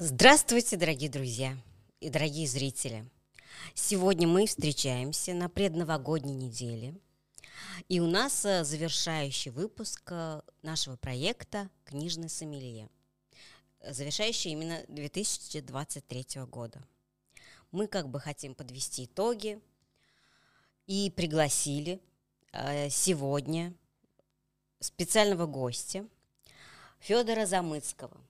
Здравствуйте, дорогие друзья и дорогие зрители. Сегодня мы встречаемся на предновогодней неделе. И у нас э, завершающий выпуск э, нашего проекта «Книжный сомелье», завершающий именно 2023 года. Мы как бы хотим подвести итоги и пригласили э, сегодня специального гостя Федора Замыцкого –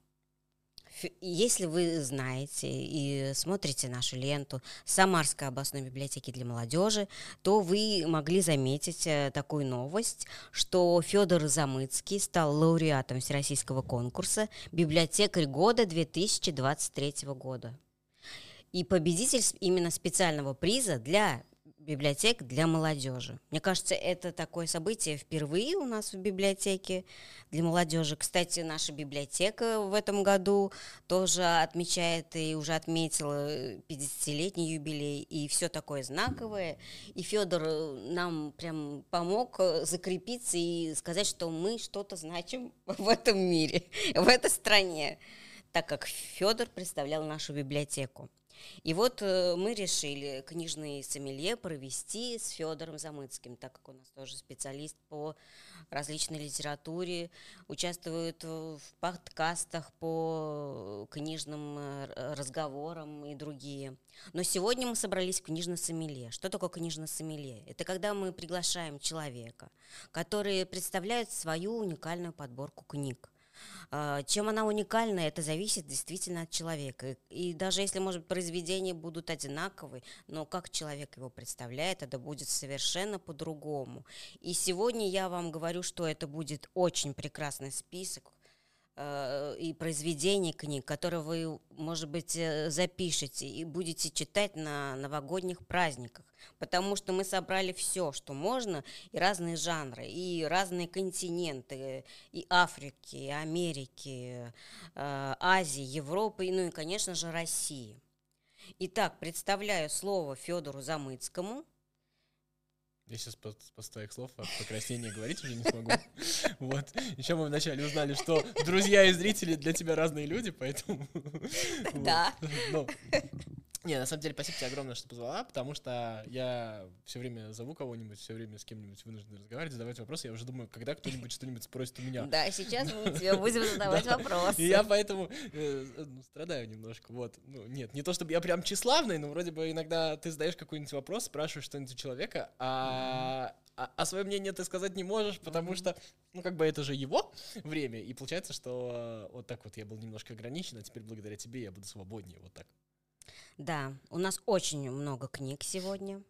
если вы знаете и смотрите нашу ленту Самарской областной библиотеки для молодежи, то вы могли заметить э, такую новость, что Федор Замыцкий стал лауреатом Всероссийского конкурса «Библиотекарь года 2023 года». И победитель именно специального приза для библиотек для молодежи. Мне кажется, это такое событие впервые у нас в библиотеке для молодежи. Кстати, наша библиотека в этом году тоже отмечает и уже отметила 50-летний юбилей, и все такое знаковое. И Федор нам прям помог закрепиться и сказать, что мы что-то значим в этом мире, в этой стране, так как Федор представлял нашу библиотеку. И вот э, мы решили книжный сомелье провести с Федором Замыцким, так как у нас тоже специалист по различной литературе, участвует в подкастах по книжным э, разговорам и другие. Но сегодня мы собрались в книжном сомелье. Что такое книжное сомелье? Это когда мы приглашаем человека, который представляет свою уникальную подборку книг чем она уникальна, это зависит действительно от человека. И даже если, может произведения будут одинаковые, но как человек его представляет, это будет совершенно по-другому. И сегодня я вам говорю, что это будет очень прекрасный список и произведений книг, которые вы, может быть, э, запишете и будете читать на новогодних праздниках. Потому что мы собрали все, что можно, и разные жанры, и разные континенты, и Африки, и Америки, э, Азии, Европы, ну и, конечно же, России. Итак, представляю слово Федору Замыцкому – я сейчас после твоих слов от покраснения говорить уже не смогу. Вот. Еще мы вначале узнали, что друзья и зрители для тебя разные люди, поэтому... Да. Не, на самом деле, спасибо тебе огромное, что позвала, потому что я все время зову кого-нибудь, все время с кем-нибудь вынужден разговаривать, задавать вопросы. Я уже думаю, когда кто-нибудь что-нибудь спросит у меня. Да, сейчас мы тебе будем задавать вопросы. Я поэтому э, ну, страдаю немножко. Вот. Ну, нет, не то чтобы я прям тщеславный, но вроде бы иногда ты задаешь какой-нибудь вопрос, спрашиваешь что-нибудь у человека, а, а, а свое мнение ты сказать не можешь, потому что, ну, как бы это же его время. И получается, что вот так вот я был немножко ограничен, а теперь благодаря тебе я буду свободнее. Вот так. Да, у нас очень много книг сегодня.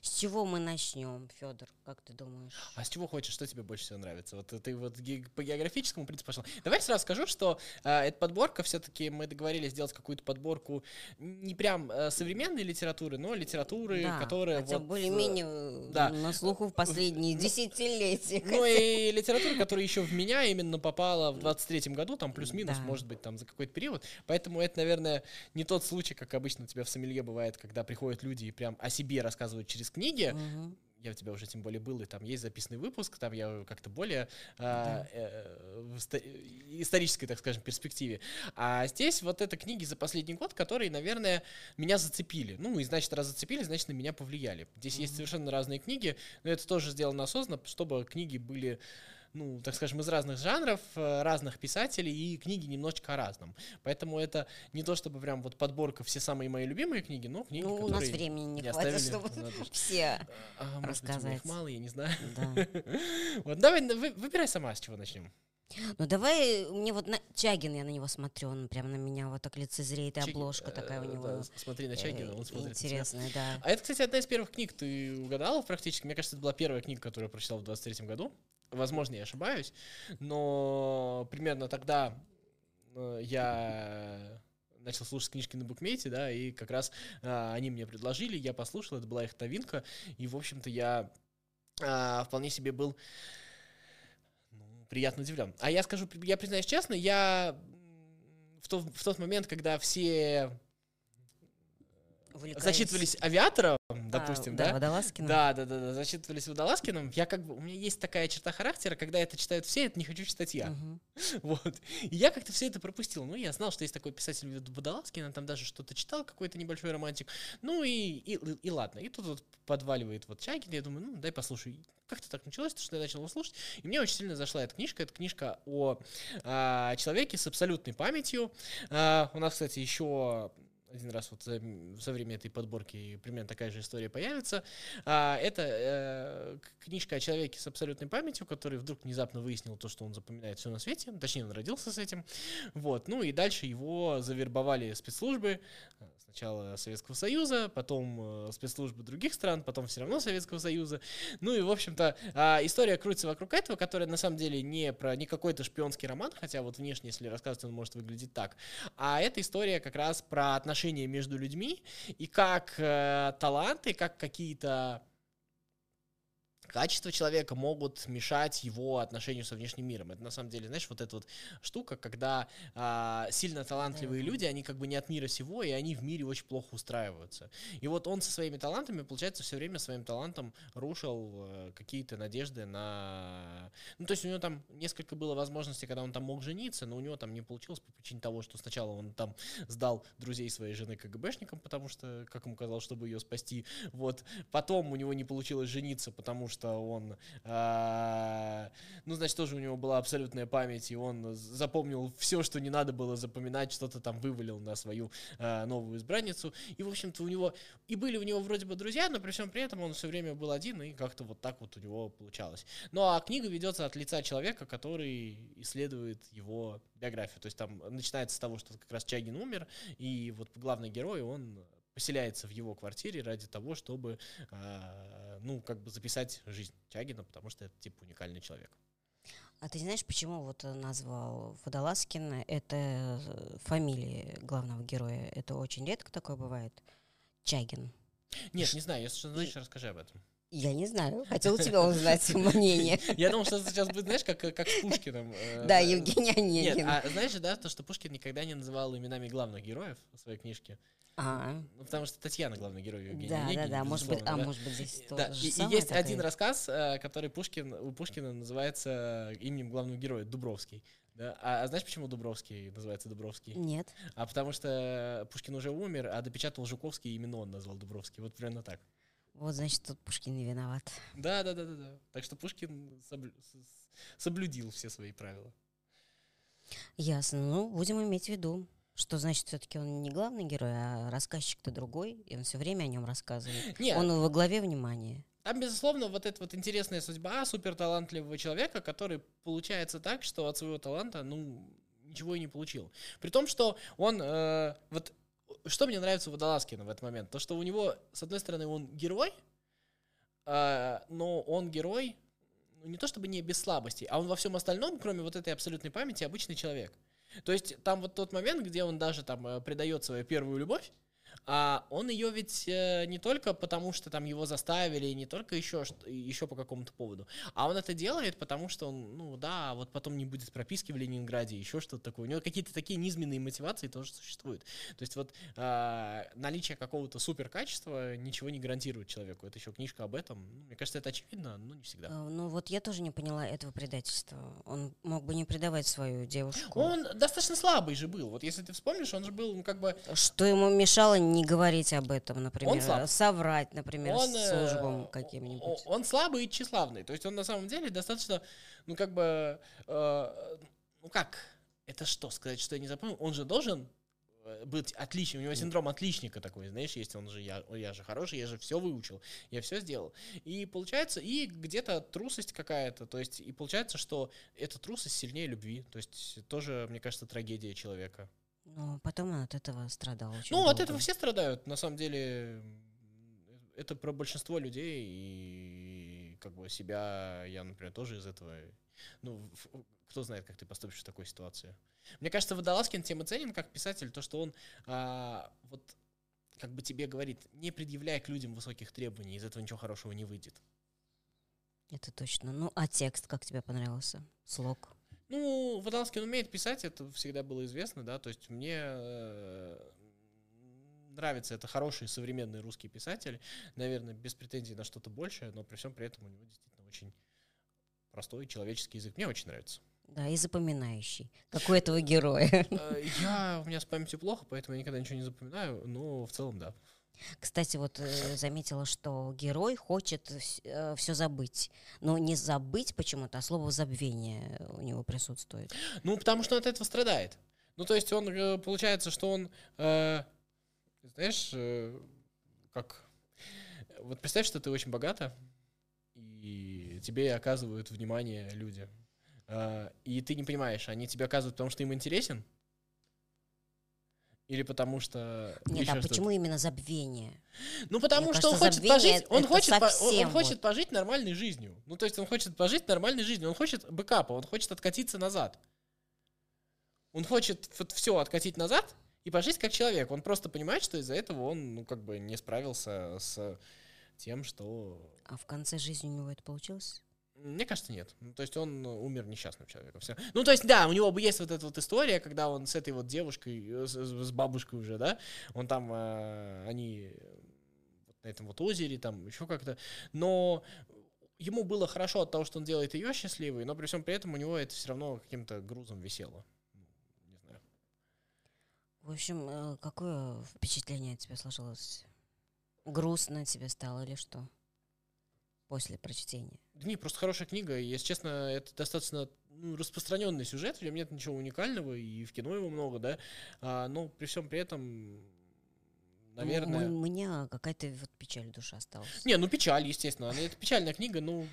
С чего мы начнем, Федор, как ты думаешь? А с чего хочешь, что тебе больше всего нравится? Вот ты вот по географическому принципу пошел. Давай сразу скажу, что э, эта подборка, все-таки мы договорились сделать какую-то подборку не прям э, современной литературы, но литературы, да, которая хотя вот... более-менее э, да, на слуху в последние десятилетия. Ну и литература, которая еще в меня именно попала в 23-м году, там плюс-минус, да. может быть, там за какой-то период. Поэтому это, наверное, не тот случай, как обычно у тебя в сомелье бывает, когда приходят люди и прям о себе рассказывают через книги. Угу. Я у тебя уже тем более был, и там есть записанный выпуск, там я как-то более да. э, в исторической, так скажем, перспективе. А здесь вот это книги за последний год, которые, наверное, меня зацепили. Ну, и значит, раз зацепили, значит, на меня повлияли. Здесь угу. есть совершенно разные книги, но это тоже сделано осознанно, чтобы книги были ну, так скажем, из разных жанров, э, разных писателей, и книги немножечко о разном. Поэтому это не то, чтобы прям вот подборка все самые мои любимые книги, но книги, ну, у нас времени не, хватит, чтобы все а, рассказать. Быть, мало, я не знаю. Да. вот, давай, выбирай сама, с чего начнем. Ну давай, мне вот на Чагин, я на него смотрю, он прям на меня вот так лицезреет, и Чаг... обложка такая у э, него. Да, смотри на Чагина, он смотрит Интересная, да. А это, кстати, одна из первых книг, ты угадала практически? Мне кажется, это была первая книга, которую я прочитал в 23-м году. Возможно, я ошибаюсь, но примерно тогда э, я начал слушать книжки на букмете, да, и как раз а, они мне предложили, я послушал, это была их новинка, и, в общем-то, я а, вполне себе был ну, приятно удивлен. А я скажу, я признаюсь честно, я в, то, в тот момент, когда все зачитывались авиатором, допустим, а, да? Да, Водолазкиным. Да, да, да, да, зачитывались Водолазкиным. Я как бы, у меня есть такая черта характера, когда это читают все, это не хочу читать я. Мгм. Вот. И я как-то все это пропустил. Ну, я знал, что есть такой писатель Водолазкин, он там даже что-то читал, какой-то небольшой романтик. Ну и, и, и ладно. И тут вот подваливает вот Чагин, я думаю, ну, дай послушаю. Как-то так началось, что я начал его слушать. И мне очень сильно зашла эта книжка. Это книжка о а, человеке с абсолютной памятью. А, у нас, кстати, еще один раз вот за, за время этой подборки примерно такая же история появится. А, это э, книжка о человеке с абсолютной памятью, который вдруг внезапно выяснил то, что он запоминает все на свете. Точнее, он родился с этим. Вот. Ну и дальше его завербовали спецслужбы. Сначала Советского Союза, потом э, спецслужбы других стран, потом все равно Советского Союза. Ну и, в общем-то, э, история крутится вокруг этого, которая на самом деле не про не какой-то шпионский роман, хотя вот внешне, если рассказывать, он может выглядеть так. А эта история как раз про отношения между людьми и как э, таланты, как какие-то качества человека могут мешать его отношению со внешним миром. Это на самом деле, знаешь, вот эта вот штука, когда а, сильно талантливые mm-hmm. люди, они как бы не от мира сего, и они в мире очень плохо устраиваются. И вот он со своими талантами, получается, все время своим талантом рушил э, какие-то надежды на... Ну, то есть у него там несколько было возможностей, когда он там мог жениться, но у него там не получилось по причине того, что сначала он там сдал друзей своей жены КГБшникам, потому что, как ему казалось, чтобы ее спасти. Вот. Потом у него не получилось жениться, потому что он, э, ну, значит, тоже у него была абсолютная память, и он запомнил все, что не надо было запоминать, что-то там вывалил на свою э, новую избранницу. И, в общем-то, у него, и были у него вроде бы друзья, но при всем при этом он все время был один, и как-то вот так вот у него получалось. Ну, а книга ведется от лица человека, который исследует его биографию. То есть там начинается с того, что как раз Чагин умер, и вот главный герой, он поселяется в его квартире ради того, чтобы, э, ну, как бы записать жизнь Чагина, потому что это, типа, уникальный человек. А ты знаешь, почему вот назвал Водолазкин? Это фамилия главного героя. Это очень редко такое бывает. Чагин. Нет, не знаю, если что знаешь, расскажи об этом. Я не знаю. Хотела у тебя узнать мнение. Я думал, что сейчас будет, знаешь, как, как с Пушкиным. Да, Евгений Онегин. Нет, а знаешь да, то, что Пушкин никогда не называл именами главных героев в своей книжке. А. Ну, потому что Татьяна главный герой Евгения Да, Онегин, да, да. Может быть, а может быть здесь да. и, и есть такая? один рассказ, э, который Пушкин у Пушкина называется именем главного героя Дубровский. Да? А, а знаешь, почему Дубровский называется Дубровский? Нет. А потому что Пушкин уже умер, а допечатал Жуковский, и именно он назвал Дубровский. Вот примерно так. Вот, значит, тут Пушкин не виноват. Да, да, да, да, да. Так что Пушкин соблю... соблюдил все свои правила. Ясно. Ну, будем иметь в виду. Что значит, все-таки он не главный герой, а рассказчик-то другой, и он все время о нем рассказывает. Нет. Он во главе внимания. Там, безусловно, вот эта вот интересная судьба суперталантливого человека, который получается так, что от своего таланта, ну, ничего и не получил. При том, что он, э, вот, что мне нравится у Водолазкина в этот момент, то, что у него, с одной стороны, он герой, э, но он герой, ну, не то чтобы не без слабостей, а он во всем остальном, кроме вот этой абсолютной памяти, обычный человек. То есть там вот тот момент, где он даже там э, предает свою первую любовь, а он ее ведь э, не только потому, что там его заставили, не только еще, еще по какому-то поводу, а он это делает, потому что он, ну да, вот потом не будет прописки в Ленинграде, еще что-то такое. У него какие-то такие низменные мотивации тоже существуют. То есть вот э, наличие какого-то супер качества ничего не гарантирует человеку. Это еще книжка об этом. Ну, мне кажется, это очевидно, но не всегда. А, ну вот я тоже не поняла этого предательства. Он мог бы не предавать свою девушку. Он достаточно слабый же был. Вот если ты вспомнишь, он же был, ну как бы... Что ему мешало не говорить об этом, например, он соврать, например, он, службам каким-нибудь. Он, он слабый и тщеславный, то есть он на самом деле достаточно, ну как бы, э, ну как, это что, сказать, что я не запомнил? Он же должен э, быть отличным, у него синдром отличника такой, знаешь, есть он же, я, я же хороший, я же все выучил, я все сделал. И получается, и где-то трусость какая-то, то есть, и получается, что эта трусость сильнее любви, то есть тоже, мне кажется, трагедия человека. Ну, потом он от этого страдал очень Ну, долго. от этого все страдают. На самом деле, это про большинство людей, и как бы себя я, например, тоже из этого... Ну, кто знает, как ты поступишь в такой ситуации. Мне кажется, Водолазкин тем и ценен как писатель, то, что он а, вот как бы тебе говорит, не предъявляя к людям высоких требований, из этого ничего хорошего не выйдет. Это точно. Ну, а текст как тебе понравился? Слог? Ну, Водолазкин умеет писать, это всегда было известно, да, то есть мне э, нравится. Это хороший современный русский писатель. Наверное, без претензий на что-то большее, но при всем при этом у него действительно очень простой человеческий язык. Мне очень нравится. Да, и запоминающий, как у этого героя. Э, я, у меня с памятью плохо, поэтому я никогда ничего не запоминаю, но в целом да. Кстати, вот э, заметила, что герой хочет э, все забыть. Но не забыть почему-то, а слово забвение у него присутствует. Ну, потому что он от этого страдает. Ну, то есть он, э, получается, что он, э, знаешь, э, как... Вот представь, что ты очень богата, и тебе оказывают внимание люди. Э, и ты не понимаешь, они тебе оказывают, потому что им интересен, или потому что... Нет, а почему именно забвение? Ну, потому Мне что кажется, он хочет пожить, он хочет, по, он, он хочет вот. пожить нормальной жизнью. Ну, то есть он хочет пожить нормальной жизнью, он хочет бэкапа, он хочет откатиться назад. Он хочет вот все откатить назад и пожить как человек. Он просто понимает, что из-за этого он, ну, как бы не справился с тем, что... А в конце жизни у него это получилось? Мне кажется, нет. Ну, то есть он умер несчастным человеком. Все. Ну, то есть, да, у него бы есть вот эта вот история, когда он с этой вот девушкой, э, с, с бабушкой уже, да, он там, э, они на этом вот озере, там еще как-то. Но ему было хорошо от того, что он делает ее счастливой, но при всем при этом у него это все равно каким-то грузом висело. Не знаю. В общем, э, какое впечатление от тебя сложилось? Грустно тебе стало или что? после прочтения? Не, просто хорошая книга. И, если честно, это достаточно ну, распространенный сюжет, в нем нет ничего уникального, и в кино его много, да. А, но при всем при этом наверное... У меня какая-то вот печаль душа осталась. Не, ну печаль, естественно. Это печальная книга, ну,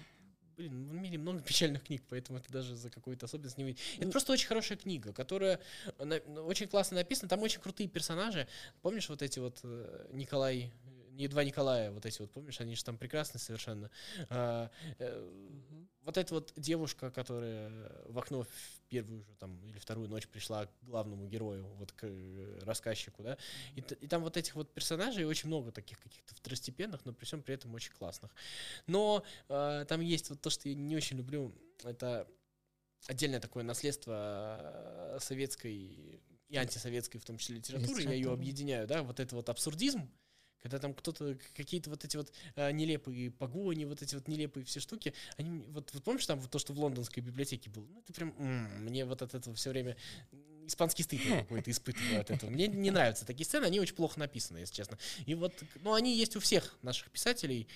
блин, в мире много печальных книг, поэтому это даже за какую-то особенность не видит. Это просто очень хорошая книга, которая на, очень классно написана, там очень крутые персонажи. Помнишь вот эти вот э, Николай не два Николая, вот эти вот, помнишь, они же там прекрасны совершенно. А, э, Вот эта вот девушка, которая в окно в первую же там или вторую ночь пришла к главному герою, вот к э, рассказчику, да, и, и там вот этих вот персонажей очень много таких каких-то второстепенных, но при всем при этом очень классных. Но э, там есть вот то, что я не очень люблю, это отдельное такое наследство э, советской и антисоветской, в том числе литературы, я ее объединяю, да, вот это вот абсурдизм, когда там кто-то, какие-то вот эти вот а, нелепые погони, вот эти вот нелепые все штуки, они, вот, вот помнишь там вот то, что в лондонской библиотеке было? Ну, это прям, м-м, мне вот от этого все время испанский стыд какой-то испытываю от этого. Мне не нравятся такие сцены, они очень плохо написаны, если честно. И вот, ну, они есть у всех наших писателей,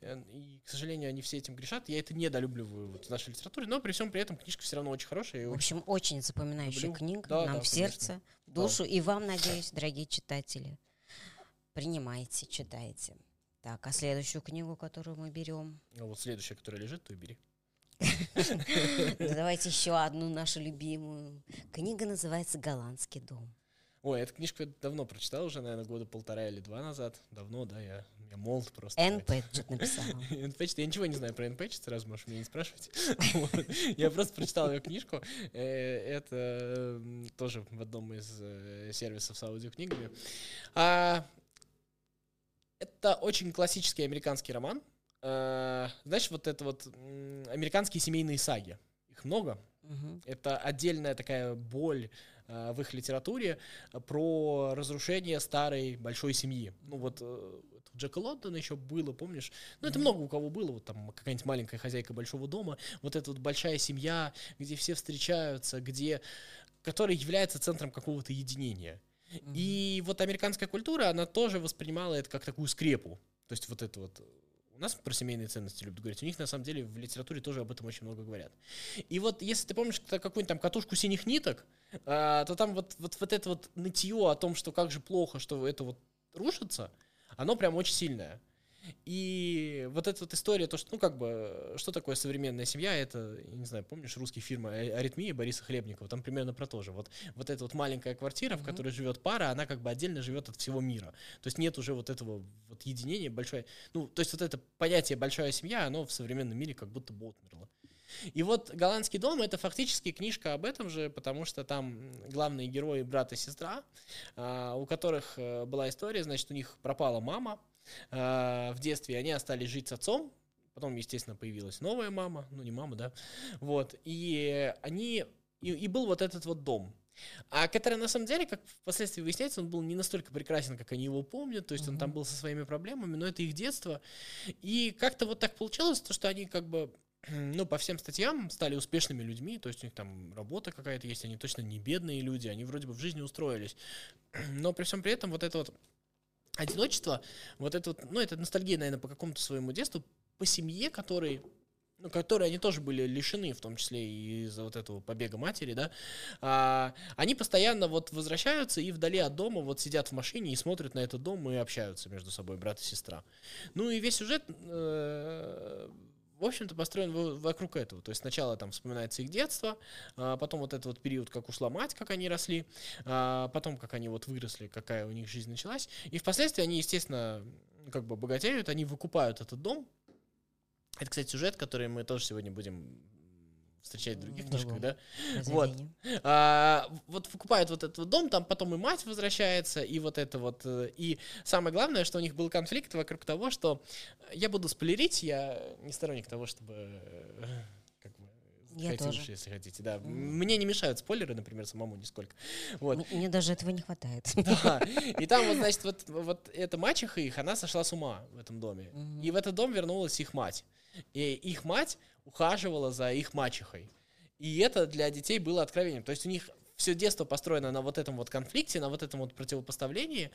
э, и, к сожалению, они все этим грешат. Я это недолюбливаю вот в нашей литературе, но при всем при этом книжка все равно очень хорошая. В общем, очень запоминающая книга да, нам да, в сердце, душу, да. и вам, надеюсь, дорогие читатели принимайте, читайте. Так, а следующую книгу, которую мы берем? А вот следующая, которая лежит, то и бери. Давайте еще одну нашу любимую. Книга называется «Голландский дом». Ой, эту книжку я давно прочитал уже, наверное, года полтора или два назад. Давно, да, я, я молод просто. Энн Пэтчет написал. Энн Пэтчет, я ничего не знаю про Энн Пэтчет, сразу можешь меня не спрашивать. Я просто прочитал ее книжку. Э, это тоже в одном из э, сервисов с аудиокнигами. Это очень классический американский роман. Э, знаешь, вот это вот американские семейные саги. Их много. Угу. Это отдельная такая боль э, в их литературе про разрушение старой большой семьи. Ну вот э, Джека Лондона еще было, помнишь? Ну, это много у кого было, вот там какая-нибудь маленькая хозяйка большого дома, вот эта вот большая семья, где все встречаются, где, которая является центром какого-то единения. И вот американская культура, она тоже воспринимала это как такую скрепу. То есть вот это вот у нас про семейные ценности любят говорить, у них на самом деле в литературе тоже об этом очень много говорят. И вот если ты помнишь какую-нибудь там катушку синих ниток, а, то там вот, вот, вот это вот нытье о том, что как же плохо, что это вот рушится, оно прям очень сильное. И вот эта вот история, то, что, ну, как бы, что такое современная семья, это, я не знаю, помнишь русский фильм «Аритмия» Бориса Хлебникова, там примерно про то же. Вот, вот эта вот маленькая квартира, в mm-hmm. которой живет пара, она как бы отдельно живет от всего мира. То есть нет уже вот этого вот единения большое, ну, то есть вот это понятие «большая семья», оно в современном мире как будто бы отмерло. И вот «Голландский дом» — это фактически книжка об этом же, потому что там главные герои брат и сестра, а, у которых э, была история, значит, у них пропала мама, э, в детстве, они остались жить с отцом, потом, естественно, появилась новая мама, ну не мама, да, вот, и они, и, и был вот этот вот дом. А который на самом деле, как впоследствии выясняется, он был не настолько прекрасен, как они его помнят, то есть mm-hmm. он там был со своими проблемами, но это их детство. И как-то вот так получилось, то, что они как бы ну, по всем статьям стали успешными людьми, то есть у них там работа какая-то есть, они точно не бедные люди, они вроде бы в жизни устроились. Но при всем при этом вот это вот одиночество, вот это вот, ну, это ностальгия, наверное, по какому-то своему детству, по семье, который ну, которые они тоже были лишены, в том числе и из-за вот этого побега матери, да, а, они постоянно вот возвращаются и вдали от дома вот сидят в машине и смотрят на этот дом и общаются между собой, брат и сестра. Ну и весь сюжет э, в общем-то, построен вокруг этого. То есть сначала там вспоминается их детство, а потом вот этот вот период, как ушла мать, как они росли, а потом как они вот выросли, какая у них жизнь началась. И впоследствии они, естественно, как бы богатеют, они выкупают этот дом. Это, кстати, сюжет, который мы тоже сегодня будем встречать в других книжках, да? Вот. А, вот выкупают вот этот вот дом, там потом и мать возвращается, и вот это вот. Э, и самое главное, что у них был конфликт вокруг того, что я буду спойлерить, я не сторонник того, чтобы э, как бы, я тоже. Если хотите, да. Mm. Мне не мешают спойлеры, например, самому нисколько. Вот. Мне даже этого не хватает. Да. И там, вот, значит, вот, вот эта мачеха их, она сошла с ума в этом доме. Mm-hmm. И в этот дом вернулась их мать. И их мать ухаживала за их мачехой. И это для детей было откровением. То есть у них все детство построено на вот этом вот конфликте, на вот этом вот противопоставлении,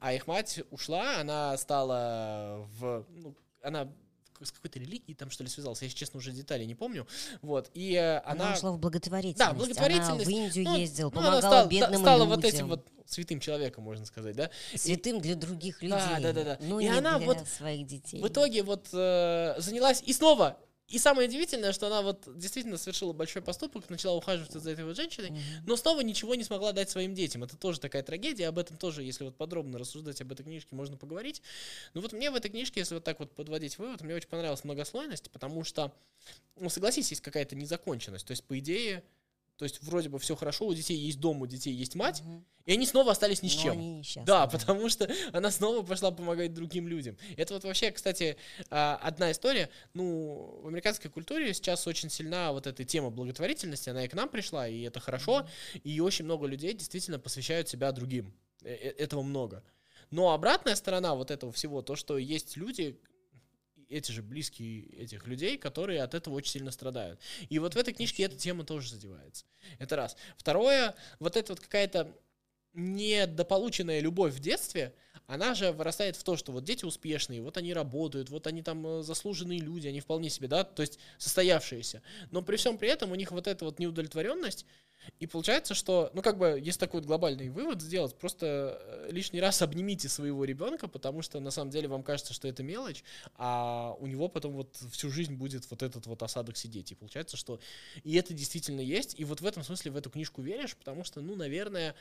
а их мать ушла, она стала в... Ну, она с какой-то религией там что ли связалась, я, если честно, уже детали не помню, вот, и э, она... Она ушла в благотворительность. Да, благотворительность. Она в Индию ну, ездила, ну, помогала стала, бедным стала людям. вот этим вот святым человеком, можно сказать, да? Святым и... для других людей. Да, да, да. да. Ну, и она для вот своих детей. В итоге вот э, занялась и снова и самое удивительное, что она вот действительно совершила большой поступок, начала ухаживать за этой вот женщиной, mm-hmm. но снова ничего не смогла дать своим детям. Это тоже такая трагедия, об этом тоже, если вот подробно рассуждать об этой книжке, можно поговорить. Но вот мне в этой книжке, если вот так вот подводить вывод, мне очень понравилась многослойность, потому что, ну, согласись, есть какая-то незаконченность. То есть, по идее, то есть вроде бы все хорошо, у детей есть дом, у детей есть мать, угу. и они снова остались ни с чем. Они да, да, потому что она снова пошла помогать другим людям. Это вот вообще, кстати, а, одна история. Ну, в американской культуре сейчас очень сильна вот эта тема благотворительности, она и к нам пришла, и это хорошо, угу. и очень много людей действительно посвящают себя другим. Э, э, этого много. Но обратная сторона вот этого всего, то, что есть люди, эти же близкие этих людей, которые от этого очень сильно страдают. И вот в этой книжке эта тема тоже задевается. Это раз. Второе, вот это вот какая-то недополученная любовь в детстве, она же вырастает в то, что вот дети успешные, вот они работают, вот они там э, заслуженные люди, они вполне себе, да, то есть состоявшиеся. Но при всем при этом у них вот эта вот неудовлетворенность, и получается, что, ну, как бы, если такой глобальный вывод сделать, просто э, лишний раз обнимите своего ребенка, потому что на самом деле вам кажется, что это мелочь, а у него потом вот всю жизнь будет вот этот вот осадок сидеть. И получается, что и это действительно есть, и вот в этом смысле в эту книжку веришь, потому что, ну, наверное,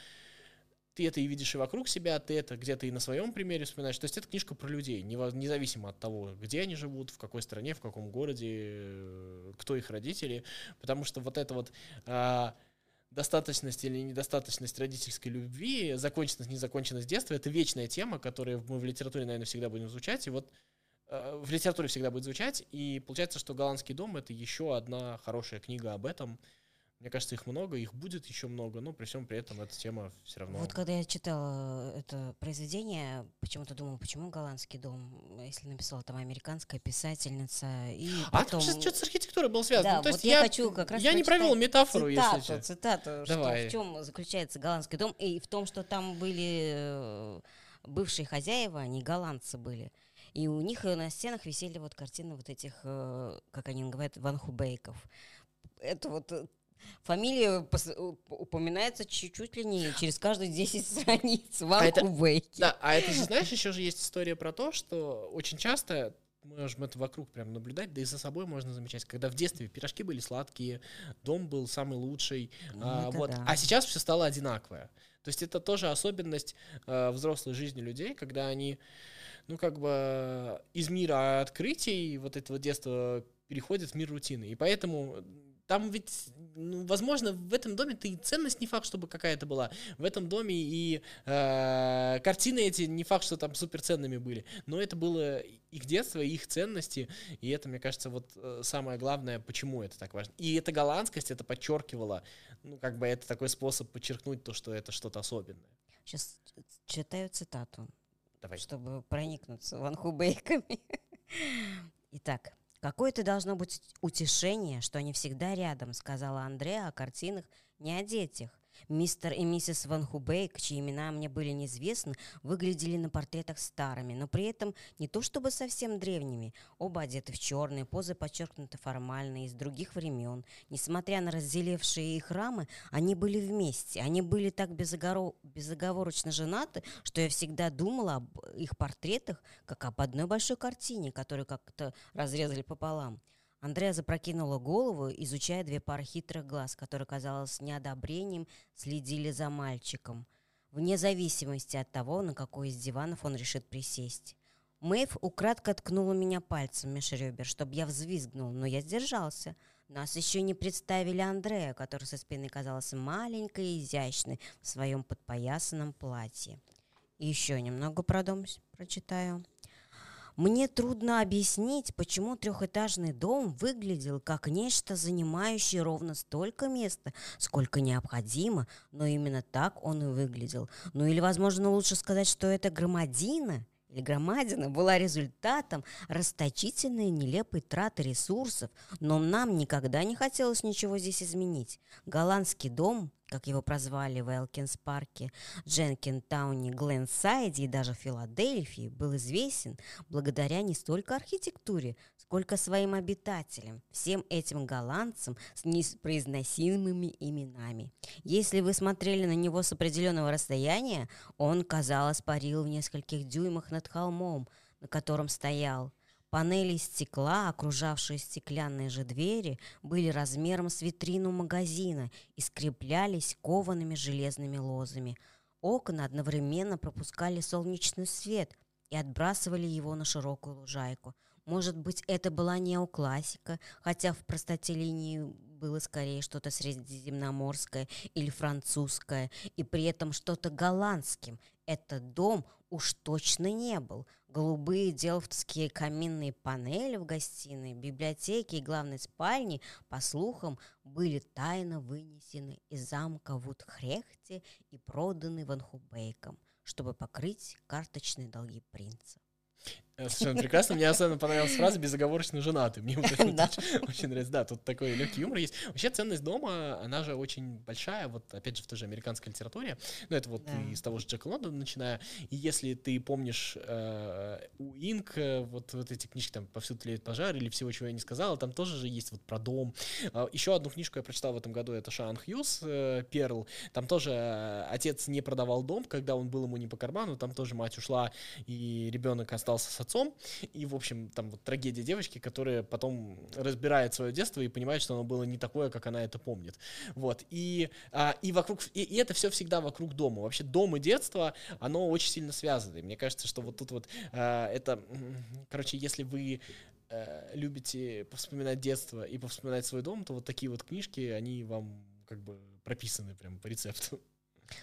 ты это и видишь и вокруг себя, ты это где-то и на своем примере вспоминаешь. То есть это книжка про людей, независимо от того, где они живут, в какой стране, в каком городе, э, кто их родители, потому что вот это вот а, достаточность или недостаточность родительской любви, законченность, незаконченность детства, это вечная тема, которую мы в литературе, наверное, всегда будем звучать. И вот э, в литературе всегда будет звучать. И получается, что «Голландский дом» — это еще одна хорошая книга об этом — мне кажется, их много, их будет еще много, но при всем при этом эта тема все равно. Вот когда я читала это произведение, почему-то думала, почему голландский дом, если написала там американская писательница и а потом... А что-то с архитектурой было связано. Да, ну, то есть вот я, я хочу как раз Я не провел метафору, цитату, если что. Цитату, Давай. что, в чем заключается голландский дом, и в том, что там были э, бывшие хозяева, они голландцы были. И у них на стенах висели вот картины вот этих, э, как они говорят, ванхубейков. Это вот э, Фамилия упоминается чуть-чуть ли не через каждые 10 страниц в а это, Да, а это же, знаешь, еще же есть история про то, что очень часто можем это вокруг прям наблюдать, да и за собой можно замечать, когда в детстве пирожки были сладкие, дом был самый лучший, ну, а, вот, да. а сейчас все стало одинаковое. То есть это тоже особенность э, взрослой жизни людей, когда они, ну как бы из мира открытий вот этого детства переходят в мир рутины, и поэтому там ведь, ну, возможно, в этом доме ты ценность не факт, чтобы какая-то была. В этом доме и э, картины эти не факт, что там суперценными были. Но это было их детство, их ценности. И это, мне кажется, вот э, самое главное, почему это так важно. И эта голландскость это подчеркивала. Ну, как бы это такой способ подчеркнуть то, что это что-то особенное. Сейчас читаю цитату. Давай. Чтобы проникнуться ванхубейками. Итак, «Какое-то должно быть утешение, что они всегда рядом», — сказала Андреа о картинах, не о детях. Мистер и миссис Ван Хубейк, чьи имена мне были неизвестны, выглядели на портретах старыми, но при этом не то чтобы совсем древними. Оба одеты в черные, позы подчеркнуты формально, из других времен. Несмотря на разделившие их рамы, они были вместе. Они были так безоговор... безоговорочно женаты, что я всегда думала об их портретах, как об одной большой картине, которую как-то разрезали пополам. Андрея запрокинула голову, изучая две пары хитрых глаз, которые, казалось, неодобрением следили за мальчиком, вне зависимости от того, на какой из диванов он решит присесть. Мэйв украдко ткнула меня пальцем меж ребер, чтобы я взвизгнул, но я сдержался. Нас еще не представили Андрея, который со спины казался маленькой и изящной в своем подпоясанном платье. Еще немного про дом прочитаю. Мне трудно объяснить, почему трехэтажный дом выглядел как нечто, занимающее ровно столько места, сколько необходимо, но именно так он и выглядел. Ну или, возможно, лучше сказать, что это громадина или громадина была результатом расточительной нелепой траты ресурсов, но нам никогда не хотелось ничего здесь изменить. Голландский дом, как его прозвали в Элкинс-парке, Дженкин-тауне, Гленсайде и даже Филадельфии, был известен благодаря не столько архитектуре, сколько своим обитателям, всем этим голландцам с непроизносимыми именами. Если вы смотрели на него с определенного расстояния, он, казалось, парил в нескольких дюймах над холмом, на котором стоял. Панели стекла, окружавшие стеклянные же двери, были размером с витрину магазина и скреплялись коваными железными лозами. Окна одновременно пропускали солнечный свет и отбрасывали его на широкую лужайку – может быть, это была неоклассика, хотя в простоте линии было скорее что-то средиземноморское или французское, и при этом что-то голландским. Этот дом уж точно не был. Голубые делфтские каминные панели в гостиной, библиотеке и главной спальне, по слухам, были тайно вынесены из замка Вудхрехте и проданы Ванхубейком, чтобы покрыть карточные долги принца. Э, совершенно прекрасно. Мне особенно понравилась фраза «безоговорочно женаты». Мне вот это очень нравится. Да, тут такой легкий юмор есть. Вообще ценность дома, она же очень большая, вот опять же в той же американской литературе. Ну, это вот из того же Джека Лондона начиная. И если ты помнишь э, у Инк, э, вот, вот эти книжки там «Повсюду тлеет пожар» или «Всего, чего я не сказала», там тоже же есть вот про дом. А, Еще одну книжку я прочитал в этом году, это Шан Хьюз, «Перл». Там тоже отец не продавал дом, когда он был ему не по карману, там тоже мать ушла, и ребенок остался отцом. И, в общем, там вот трагедия девочки, которая потом разбирает свое детство и понимает, что оно было не такое, как она это помнит. Вот. И, а, и вокруг, и, и это все всегда вокруг дома. Вообще дом и детство, оно очень сильно связано. И мне кажется, что вот тут вот а, это, короче, если вы а, любите повспоминать детство и повспоминать свой дом, то вот такие вот книжки, они вам как бы прописаны прям по рецепту.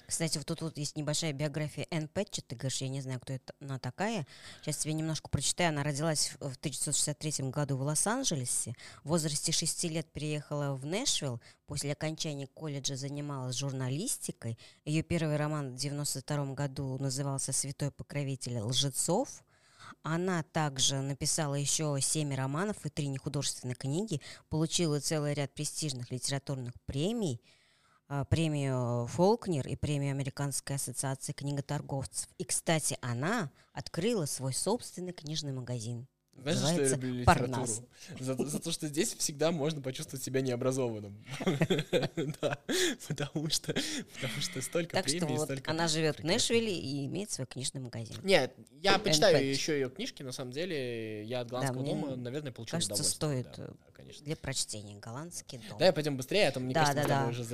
Кстати, вот тут вот есть небольшая биография Энн Пэтчет. Ты говоришь, я не знаю, кто это, она такая. Сейчас тебе немножко прочитаю. Она родилась в 1963 году в Лос-Анджелесе. В возрасте 6 лет переехала в Нэшвилл. После окончания колледжа занималась журналистикой. Ее первый роман в 1992 году назывался «Святой покровитель лжецов». Она также написала еще семь романов и три нехудожественные книги, получила целый ряд престижных литературных премий – премию Фолкнер и премию Американской ассоциации книготорговцев. И, кстати, она открыла свой собственный книжный магазин. Знаешь, что я люблю литературу? За, за то, что здесь всегда можно почувствовать себя необразованным. Да, потому что, потому что столько премий, столько... она живет в Нэшвилле и имеет свой книжный магазин. Нет, я почитаю еще ее книжки, на самом деле, я от голландского дома, наверное, получил кажется, стоит для прочтения голландский дом. Давай пойдем быстрее, а то, мне кажется, да. уже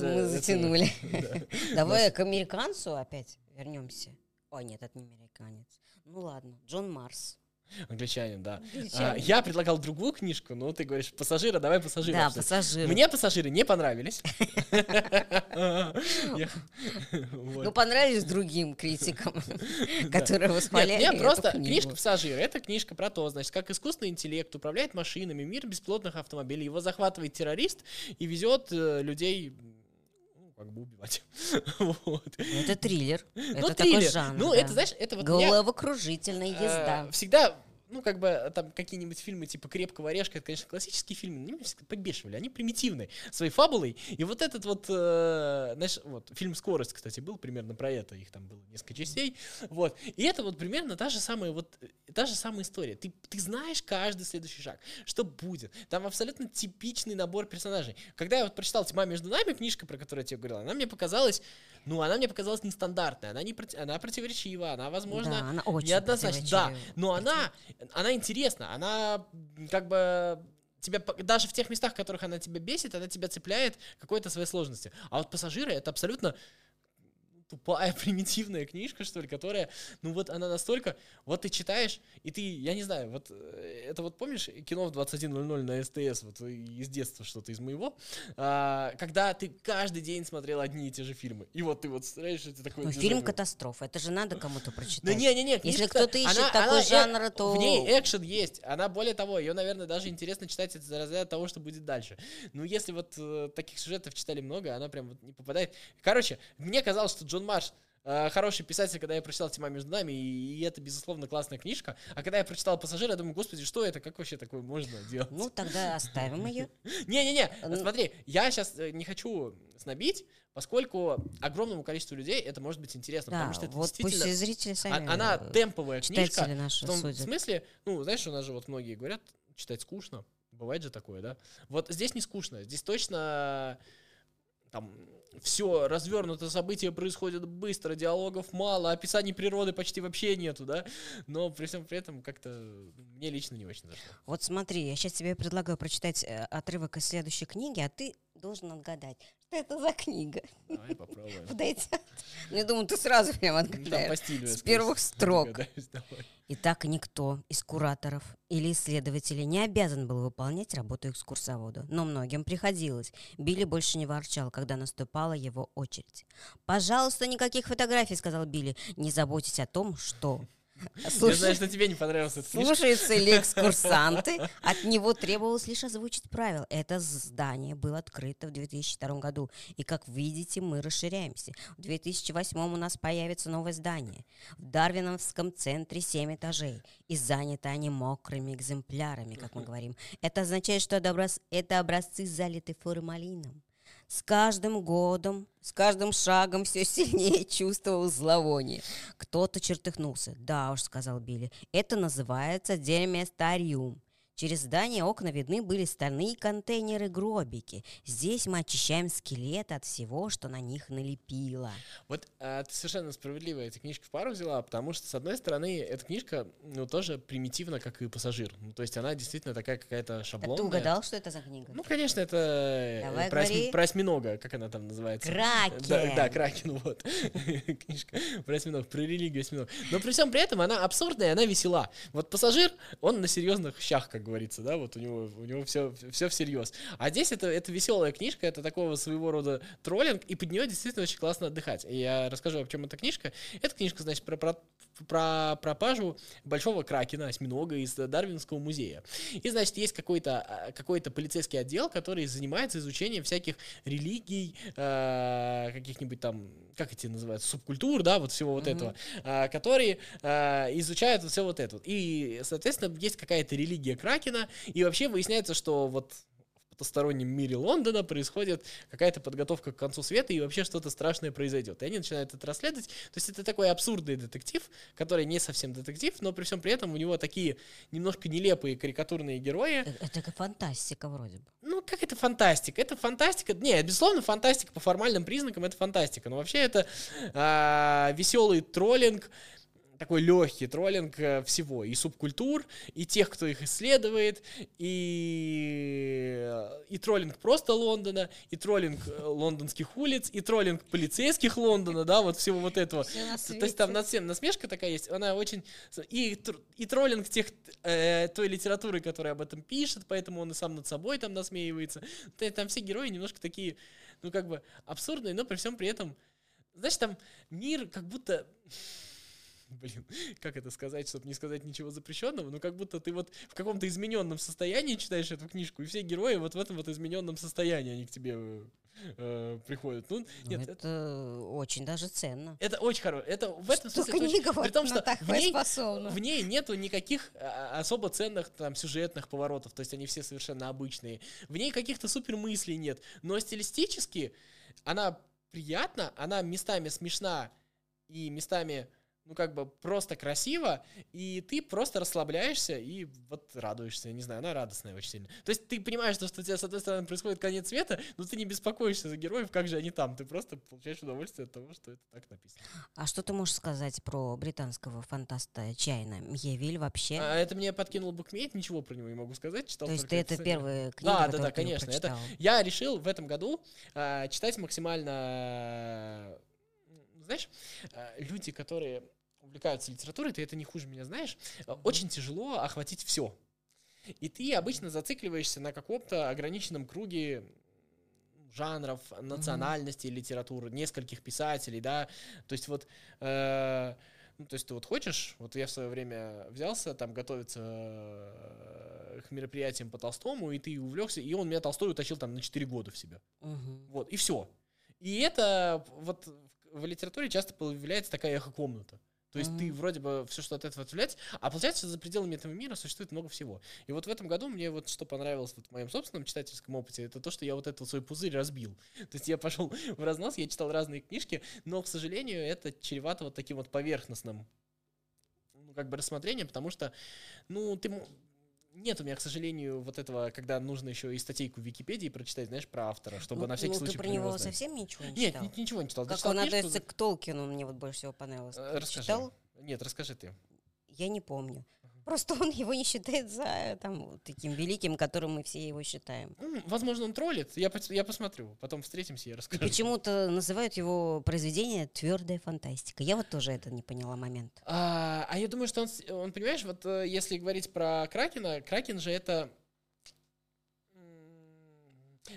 мы затянули. Давай к американцу опять вернемся. О, нет, это не американец. Ну ладно, Джон Марс. Англичанин, да. А, я предлагал другую книжку, но ты говоришь, пассажира, давай пассажира. Да, пассажиры. Мне пассажиры не понравились. Ну, понравились другим критикам, которые восхваляли Мне просто книжка пассажира. Это книжка про то, значит, как искусственный интеллект управляет машинами, мир бесплотных автомобилей. Его захватывает террорист и везет э, людей как бы убивать. вот. Это триллер. Ну, это триллер. такой жанр. Ну, да. это, знаешь, это вот Головокружительная езда. Э, всегда ну, как бы, э, там, какие-нибудь фильмы типа «Крепкого орешка», это, конечно, классические фильмы, но они меня всегда побешивали, они примитивные своей фабулой, и вот этот вот, э, знаешь, вот, фильм «Скорость», кстати, был примерно про это, их там было несколько частей, вот, и это вот примерно та же самая, вот, э, та же самая история, ты, ты знаешь каждый следующий шаг, что будет, там абсолютно типичный набор персонажей. Когда я вот прочитал «Тьма между нами», книжка, про которую я тебе говорил, она мне показалась, ну, она мне показалась нестандартной, она, не, она противоречива, она, возможно, да, она очень неоднозначна, да, но она она интересна, она как бы тебя даже в тех местах, в которых она тебя бесит, она тебя цепляет какой-то своей сложности. А вот пассажиры это абсолютно тупая, примитивная книжка, что ли, которая, ну вот она настолько, вот ты читаешь, и ты, я не знаю, вот э, это вот помнишь кино в 21.00 на СТС, вот из детства что-то из моего, а, когда ты каждый день смотрел одни и те же фильмы, и вот ты вот стараешься, ты такой... Ну, фильм катастрофа, это же надо кому-то прочитать. Да не-не-не, Если кто-то ищет она, такой она, жанр, э, то... В ней экшен есть, она более того, ее, наверное, даже интересно читать из разряда того, что будет дальше. Ну, если вот э, таких сюжетов читали много, она прям вот не попадает. Короче, мне казалось, что Джон Джон Марш э, хороший писатель, когда я прочитал «Тьма между нами», и, это, безусловно, классная книжка. А когда я прочитал «Пассажир», я думаю, господи, что это, как вообще такое можно делать? Ну, тогда оставим ее. Не-не-не, смотри, я сейчас э, не хочу снобить, поскольку огромному количеству людей это может быть интересно, да, потому что это вот действительно... Пусть зрители сами она темповая книжка. Наши в том судят. смысле, ну, знаешь, у нас же вот многие говорят, читать скучно. Бывает же такое, да? Вот здесь не скучно, здесь точно там все развернуто, события происходят быстро, диалогов мало, описаний природы почти вообще нету, да, но при всем при этом как-то мне лично не очень зашло. Вот смотри, я сейчас тебе предлагаю прочитать э, отрывок из следующей книги, а ты должен отгадать, что это за книга. Давай попробуем. Подойти. Ну, я думаю, ты сразу прям отгадаешь. С первых строк. Итак, никто из кураторов или исследователей не обязан был выполнять работу экскурсовода, но многим приходилось. Билли больше не ворчал, когда наступала его очередь. «Пожалуйста, никаких фотографий», — сказал Билли. «Не заботьтесь о том, что Слушай, Я знаю, что тебе не понравился этот Слушаются ли экскурсанты? От него требовалось лишь озвучить правила. Это здание было открыто в 2002 году. И, как видите, мы расширяемся. В 2008 у нас появится новое здание. В Дарвиновском центре 7 этажей. И заняты они мокрыми экземплярами, как мы говорим. Это означает, что это образцы залиты формалином. С каждым годом, с каждым шагом все сильнее чувствовал зловоние. Кто-то чертыхнулся. «Да уж», — сказал Билли, — «это называется деместариум. Через здание окна видны были стальные контейнеры-гробики. Здесь мы очищаем скелеты от всего, что на них налепило. Вот а, ты совершенно справедливо эти книжки в пару взяла, потому что, с одной стороны, эта книжка, ну, тоже примитивна, как и «Пассажир». Ну, то есть она действительно такая какая-то шаблонная. А ты угадал, что это за книга? Ну, конечно, это э, Давай про, осьми, про осьминога, как она там называется? Кракен! Да, да Кракен, вот. Книжка про осьминог, про религию осьминог. Но при всем при этом она абсурдная, она весела. Вот «Пассажир», он на серьезных щах, как говорится, да, вот у него, у него все, все всерьез. А здесь это, это веселая книжка, это такого своего рода троллинг, и под нее действительно очень классно отдыхать. И я расскажу, о чем эта книжка. Эта книжка, значит, про, про про пропажу большого кракена, осьминога из Дарвинского музея. И, значит, есть какой-то а, какой полицейский отдел, который занимается изучением всяких религий, э, каких-нибудь там, как эти называются, субкультур, да, вот всего вот mm-hmm. этого, э, которые э, изучают все вот это. И, соответственно, есть какая-то религия кракена, и вообще выясняется, что вот потустороннем мире Лондона происходит какая-то подготовка к концу света, и вообще что-то страшное произойдет. И они начинают это расследовать. То есть это такой абсурдный детектив, который не совсем детектив, но при всем при этом у него такие немножко нелепые карикатурные герои. Э, это как фантастика вроде бы. Ну, как это фантастика? Это фантастика. Не, безусловно, фантастика по формальным признакам это фантастика. Но вообще это а, веселый троллинг, такой легкий троллинг э, всего, и субкультур, и тех, кто их исследует, и, и троллинг просто Лондона, и троллинг э, лондонских улиц, и троллинг полицейских Лондона, да, вот всего вот этого. То есть там над всем насмешка такая есть, она очень... И, и троллинг тех, э, той литературы, которая об этом пишет, поэтому он и сам над собой там насмеивается. Там все герои немножко такие, ну, как бы абсурдные, но при всем при этом... Знаешь, там мир как будто блин, как это сказать, чтобы не сказать ничего запрещенного, ну как будто ты вот в каком-то измененном состоянии читаешь эту книжку, и все герои вот в этом вот измененном состоянии они к тебе э, приходят. Ну, ну нет, это, это очень даже ценно. Это очень хорошо. Это в этом смысле. Книга очень, при том, что в ней, в ней нету никаких а, особо ценных там сюжетных поворотов, то есть они все совершенно обычные. В ней каких-то супер мыслей нет, но стилистически она приятна, она местами смешна и местами ну, как бы просто красиво, и ты просто расслабляешься и вот радуешься, не знаю, она радостная очень сильно. То есть ты понимаешь, что, что у тебя, с одной стороны, происходит конец света, но ты не беспокоишься за героев, как же они там, ты просто получаешь удовольствие от того, что это так написано. А что ты можешь сказать про британского фантаста Чайна? Мьявиль вообще? А, это мне подкинул букмейт, ничего про него не могу сказать, читал То есть ты это первая книга, Да, да, да, конечно. Это, я решил в этом году а, читать максимально знаешь, а, люди, которые увлекаются литературой, ты это не хуже меня знаешь, э, очень тяжело охватить все. И ты обычно зацикливаешься на каком-то ограниченном круге жанров, национальностей mm-hmm. литературы, нескольких писателей, да, то есть вот, э, ну, то есть ты вот хочешь, вот я в свое время взялся там готовиться э, к мероприятиям по Толстому, и ты увлекся, и он меня Толстой утащил там на 4 года в себя, mm-hmm. вот, и все. И это вот в литературе часто появляется такая эхо-комната. То есть mm-hmm. ты вроде бы все, что от этого отвлекается, а получается, что за пределами этого мира существует много всего. И вот в этом году мне вот что понравилось вот в моем собственном читательском опыте, это то, что я вот этот свой пузырь разбил. То есть я пошел в разнос, я читал разные книжки, но, к сожалению, это чревато вот таким вот поверхностным ну, как бы рассмотрением, потому что, ну, ты нет у меня, к сожалению, вот этого, когда нужно еще и статейку в Википедии прочитать, знаешь, про автора, чтобы ну, на всякий ну, случай... ты про него знать. совсем ничего не читал? Нет, ничего не читал. Как он относится к Толкину, мне вот больше всего понравилось. Э, расскажи. Читал? Нет, расскажи ты. Я не помню. Просто он его не считает за там, таким великим, которым мы все его считаем. Возможно, он троллит. Я, я посмотрю. Потом встретимся и расскажу. И почему-то называют его произведение твердая фантастика. Я вот тоже это не поняла момент. А, а я думаю, что он, он, понимаешь, вот э, если говорить про Кракена, Кракен же это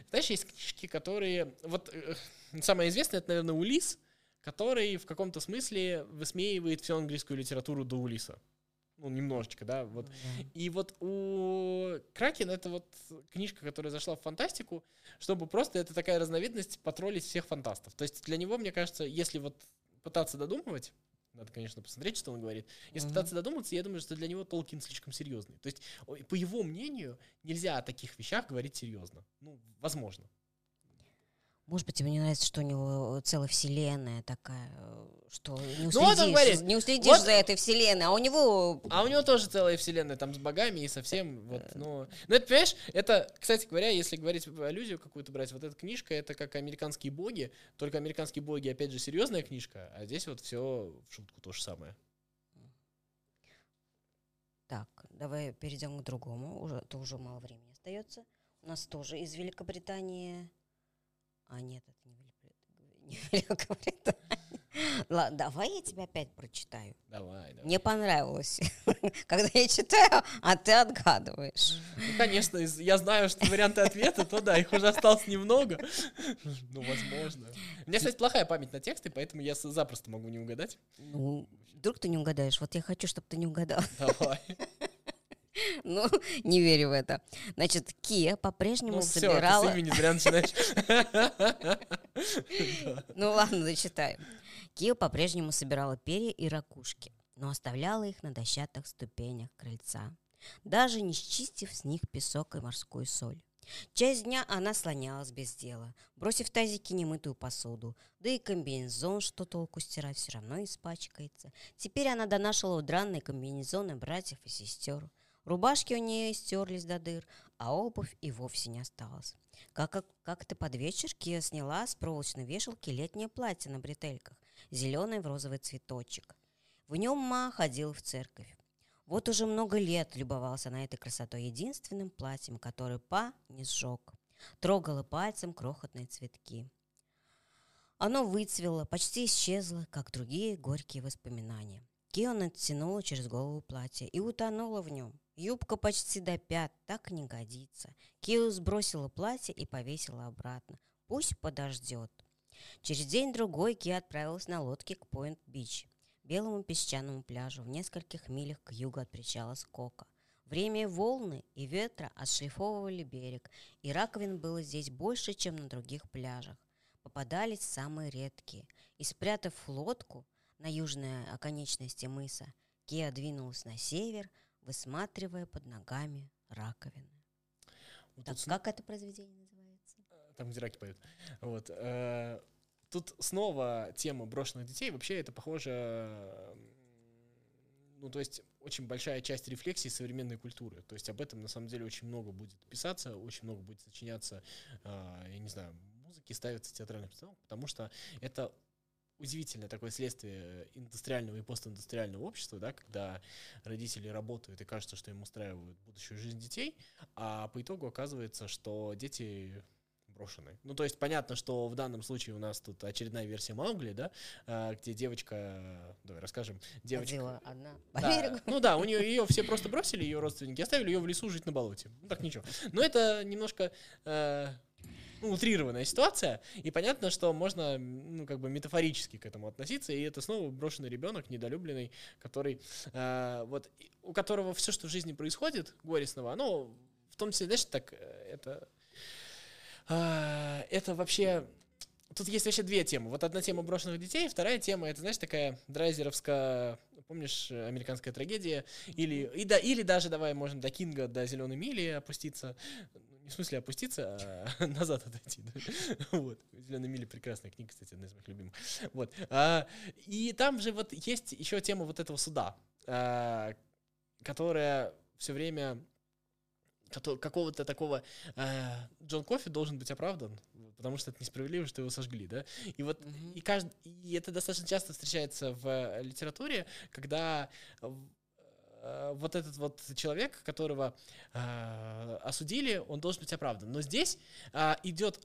знаешь, есть книжки, которые... Вот э, самое известное, это, наверное, Улис, который в каком-то смысле высмеивает всю английскую литературу до Улиса ну, немножечко, да, вот. Mm-hmm. И вот у Кракен это вот книжка, которая зашла в фантастику, чтобы просто это такая разновидность потроллить всех фантастов. То есть для него, мне кажется, если вот пытаться додумывать, надо, конечно, посмотреть, что он говорит. Если mm-hmm. пытаться додуматься, я думаю, что для него Толкин слишком серьезный. То есть, по его мнению, нельзя о таких вещах говорить серьезно. Ну, возможно. Может быть, тебе не нравится, что у него целая вселенная такая, что не уследишь, ну, вот он говорит, не уследишь вот, за этой вселенной, а у него... А у него тоже целая вселенная, там, с богами и совсем, вот, ну... Ну, это, понимаешь, это, кстати говоря, если говорить аллюзию какую-то брать, вот эта книжка, это как американские боги, только американские боги, опять же, серьезная книжка, а здесь вот все в шутку то же самое. Так, давай перейдем к другому, уже, то уже мало времени остается. У нас тоже из Великобритании а нет, это не Великобритания. Ладно, давай я тебя опять прочитаю. Давай, давай. Мне понравилось, когда я читаю, а ты отгадываешь. Ну, конечно, я знаю, что варианты ответа, то да, их уже осталось немного. Ну, возможно. У меня, кстати, плохая память на тексты, поэтому я запросто могу не угадать. Ну, вдруг ты не угадаешь. Вот я хочу, чтобы ты не угадал. Давай. Ну, не верю в это. Значит, Кия по-прежнему ну, собирала... Все, ты с не зря начинаешь. Ну ладно, зачитаем. Кия по-прежнему собирала перья и ракушки, но оставляла их на дощатых ступенях крыльца, даже не счистив с них песок и морскую соль. Часть дня она слонялась без дела, бросив в тазики немытую посуду, да и комбинезон, что толку стирать, все равно испачкается. Теперь она донашила дранные комбинезоны братьев и сестер – Рубашки у нее стерлись до дыр, а обувь и вовсе не осталось. Как- как-то под вечер Кия сняла с проволочной вешалки летнее платье на бретельках, зеленое в розовый цветочек. В нем Ма ходил в церковь. Вот уже много лет любовался на этой красотой единственным платьем, которое Па не сжег. Трогала пальцем крохотные цветки. Оно выцвело, почти исчезло, как другие горькие воспоминания. Кио натянула через голову платье и утонула в нем. Юбка почти до пят, так не годится. Кио сбросила платье и повесила обратно. Пусть подождет. Через день-другой Ки отправилась на лодке к Пойнт-Бич, белому песчаному пляжу в нескольких милях к югу от причала Скока. Время волны и ветра отшлифовывали берег, и раковин было здесь больше, чем на других пляжах. Попадались самые редкие. И спрятав лодку на южной оконечности мыса, Кия двинулась на север, высматривая под ногами раковины. Вот так, как это произведение называется? Там, где раки поют. Вот. Э, тут снова тема брошенных детей. Вообще это похоже ну, то есть очень большая часть рефлексии современной культуры. То есть об этом на самом деле очень много будет писаться, очень много будет сочиняться, э, я не знаю, музыки ставится театральных постановок, потому что это удивительное такое следствие индустриального и постиндустриального общества, да, когда родители работают и кажется, что им устраивают будущую жизнь детей, а по итогу оказывается, что дети брошены. Ну, то есть понятно, что в данном случае у нас тут очередная версия Маугли, да, а, где девочка, давай расскажем, девочка... Ходила одна по да, берегу. Ну да, у нее ее все просто бросили, ее родственники, оставили ее в лесу жить на болоте. Ну так ничего. Но это немножко э, ну, утрированная ситуация, и понятно, что можно, ну, как бы метафорически к этому относиться, и это снова брошенный ребенок, недолюбленный, который, э, вот, у которого все, что в жизни происходит, горестного, оно в том числе, знаешь, так, э, это а, это вообще... Тут есть вообще две темы. Вот одна тема брошенных детей, вторая тема, это, знаешь, такая драйзеровская, помнишь, американская трагедия, или, и да, или даже, давай, можем до Кинга, до Зеленой мили опуститься, не в смысле опуститься, а назад отойти. Да? Вот. Зеленая мили прекрасная книга, кстати, одна из моих любимых. Вот. А, и там же вот есть еще тема вот этого суда, а, которая все время какого-то такого э, Джон Кофи должен быть оправдан, потому что это несправедливо, что его сожгли, да. И вот mm-hmm. и каждый и это достаточно часто встречается в литературе, когда э, вот этот вот человек, которого э, осудили, он должен быть оправдан. Но здесь э, идет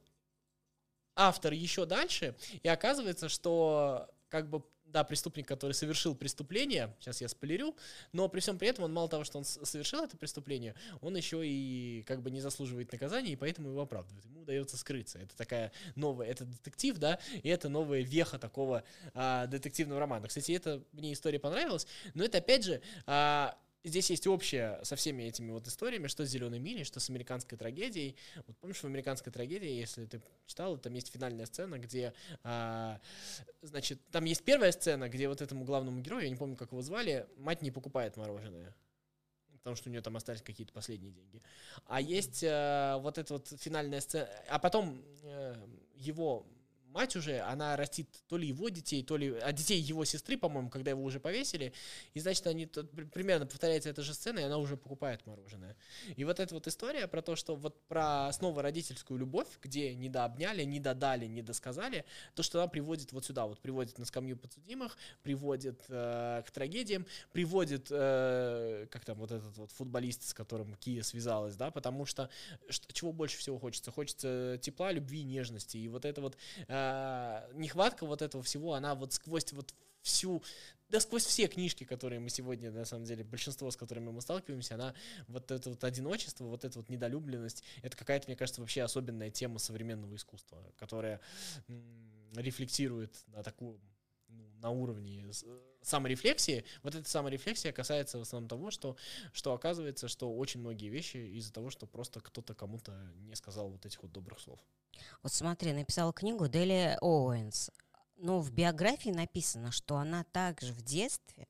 автор еще дальше, и оказывается, что как бы да, преступник, который совершил преступление, сейчас я спойлерю, но при всем при этом он мало того, что он совершил это преступление, он еще и как бы не заслуживает наказания, и поэтому его оправдывают. Ему удается скрыться. Это такая новая, это детектив, да, и это новая веха такого а, детективного романа. Кстати, это мне история понравилась, но это опять же а, здесь есть общее со всеми этими вот историями, что с «Зеленой милей», что с американской трагедией. Вот помнишь, в американской трагедии, если ты читал, там есть финальная сцена, где, а, значит, там есть первая сцена, где вот этому главному герою, я не помню, как его звали, мать не покупает мороженое потому что у нее там остались какие-то последние деньги. А есть э, вот эта вот финальная сцена, а потом э, его мать уже, она растит то ли его детей, то ли а детей его сестры, по-моему, когда его уже повесили, и значит, они тут, примерно повторяется эта же сцена, и она уже покупает мороженое. И вот эта вот история про то, что вот про снова родительскую любовь, где не дообняли, не додали, не досказали, то, что она приводит вот сюда, вот приводит на скамью подсудимых, приводит э, к трагедиям, приводит, э, как там вот этот вот футболист, с которым Кия связалась, да, потому что, что чего больше всего хочется? Хочется тепла, любви, нежности, и вот это вот э, э, нехватка вот этого всего, она вот сквозь вот всю, да сквозь все книжки, которые мы сегодня, на самом деле, большинство, с которыми мы сталкиваемся, она, вот это вот одиночество, вот эта вот недолюбленность, это какая-то, мне кажется, вообще особенная тема современного искусства, которая м- рефлексирует на такую, на уровне саморефлексии. Вот эта саморефлексия касается в основном того, что, что оказывается, что очень многие вещи из-за того, что просто кто-то кому-то не сказал вот этих вот добрых слов. Вот смотри, написала книгу Дели Оуэнс. Но в биографии написано, что она также в детстве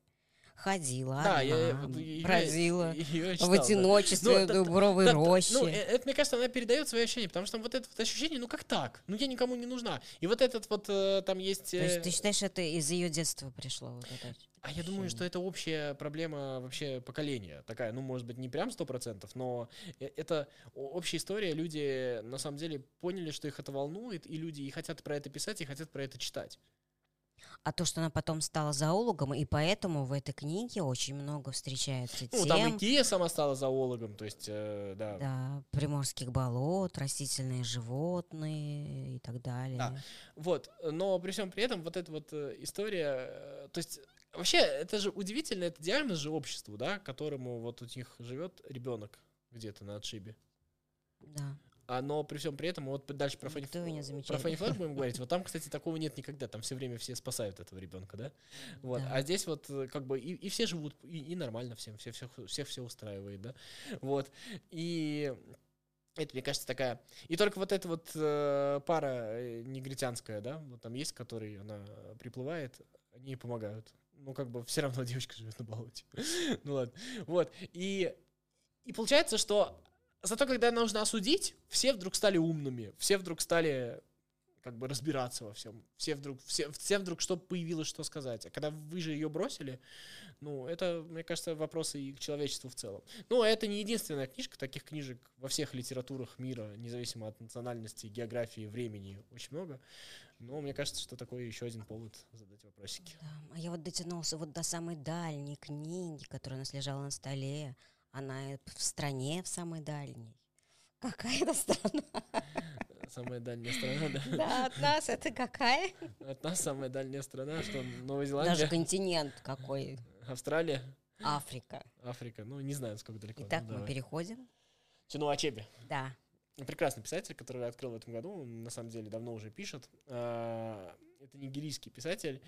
ходила, да, одна, я, бродила ее, читал, в одиночестве да. дубровой да, рощи. Ну, э, это, мне кажется, она передает свои ощущения, потому что вот это вот ощущение, ну как так? Ну я никому не нужна. И вот этот вот э, там есть... То есть ты считаешь, это из ее детства пришло? Вот это а я думаю, что это общая проблема вообще поколения. Такая, ну, может быть, не прям сто процентов, но э, это общая история. Люди, на самом деле, поняли, что их это волнует, и люди и хотят про это писать, и хотят про это читать. А то, что она потом стала зоологом, и поэтому в этой книге очень много встречается ну, тем... там и Кия сама стала зоологом, то есть, э, да. Да, приморских болот, растительные животные и так далее. Да. Вот, но при всем при этом вот эта вот э, история, э, то есть вообще это же удивительно, это диагноз же обществу, да, которому вот у них живет ребенок где-то на отшибе. Да. А, но при всем при этом, вот дальше про Фанни, про Фанни Флэг будем говорить, вот там, кстати, такого нет никогда, там все время все спасают этого ребенка, да? Вот, да. а здесь вот э, как бы и, и все живут, и, и нормально всем, все, все, всех все устраивает, да? Вот, и это, мне кажется, такая... И только вот эта вот э, пара э, негритянская, да, вот там есть, который она приплывает, они ей помогают. Ну, как бы все равно девочка живет на болоте. ну ладно. Вот. И, и получается, что Зато когда нужно осудить, все вдруг стали умными, все вдруг стали как бы разбираться во всем. Все вдруг, все, все вдруг что появилось, что сказать. А когда вы же ее бросили, ну, это, мне кажется, вопросы и к человечеству в целом. Ну, это не единственная книжка, таких книжек во всех литературах мира, независимо от национальности, географии, времени, очень много. Но мне кажется, что такой еще один повод задать вопросики. Да, а я вот дотянулся вот до самой дальней книги, которая у нас лежала на столе. Она в стране, в самой дальней. Какая это страна? Самая дальняя страна, да? Да, от нас это какая? От нас самая дальняя страна, что Новая Зеландия? Даже континент какой? Австралия? Африка. Африка, ну не знаю, сколько далеко. Итак, ну, мы переходим. Чинуа Ачеби. Да. Прекрасный писатель, который я открыл в этом году, он на самом деле давно уже пишет. А, это нигерийский писатель,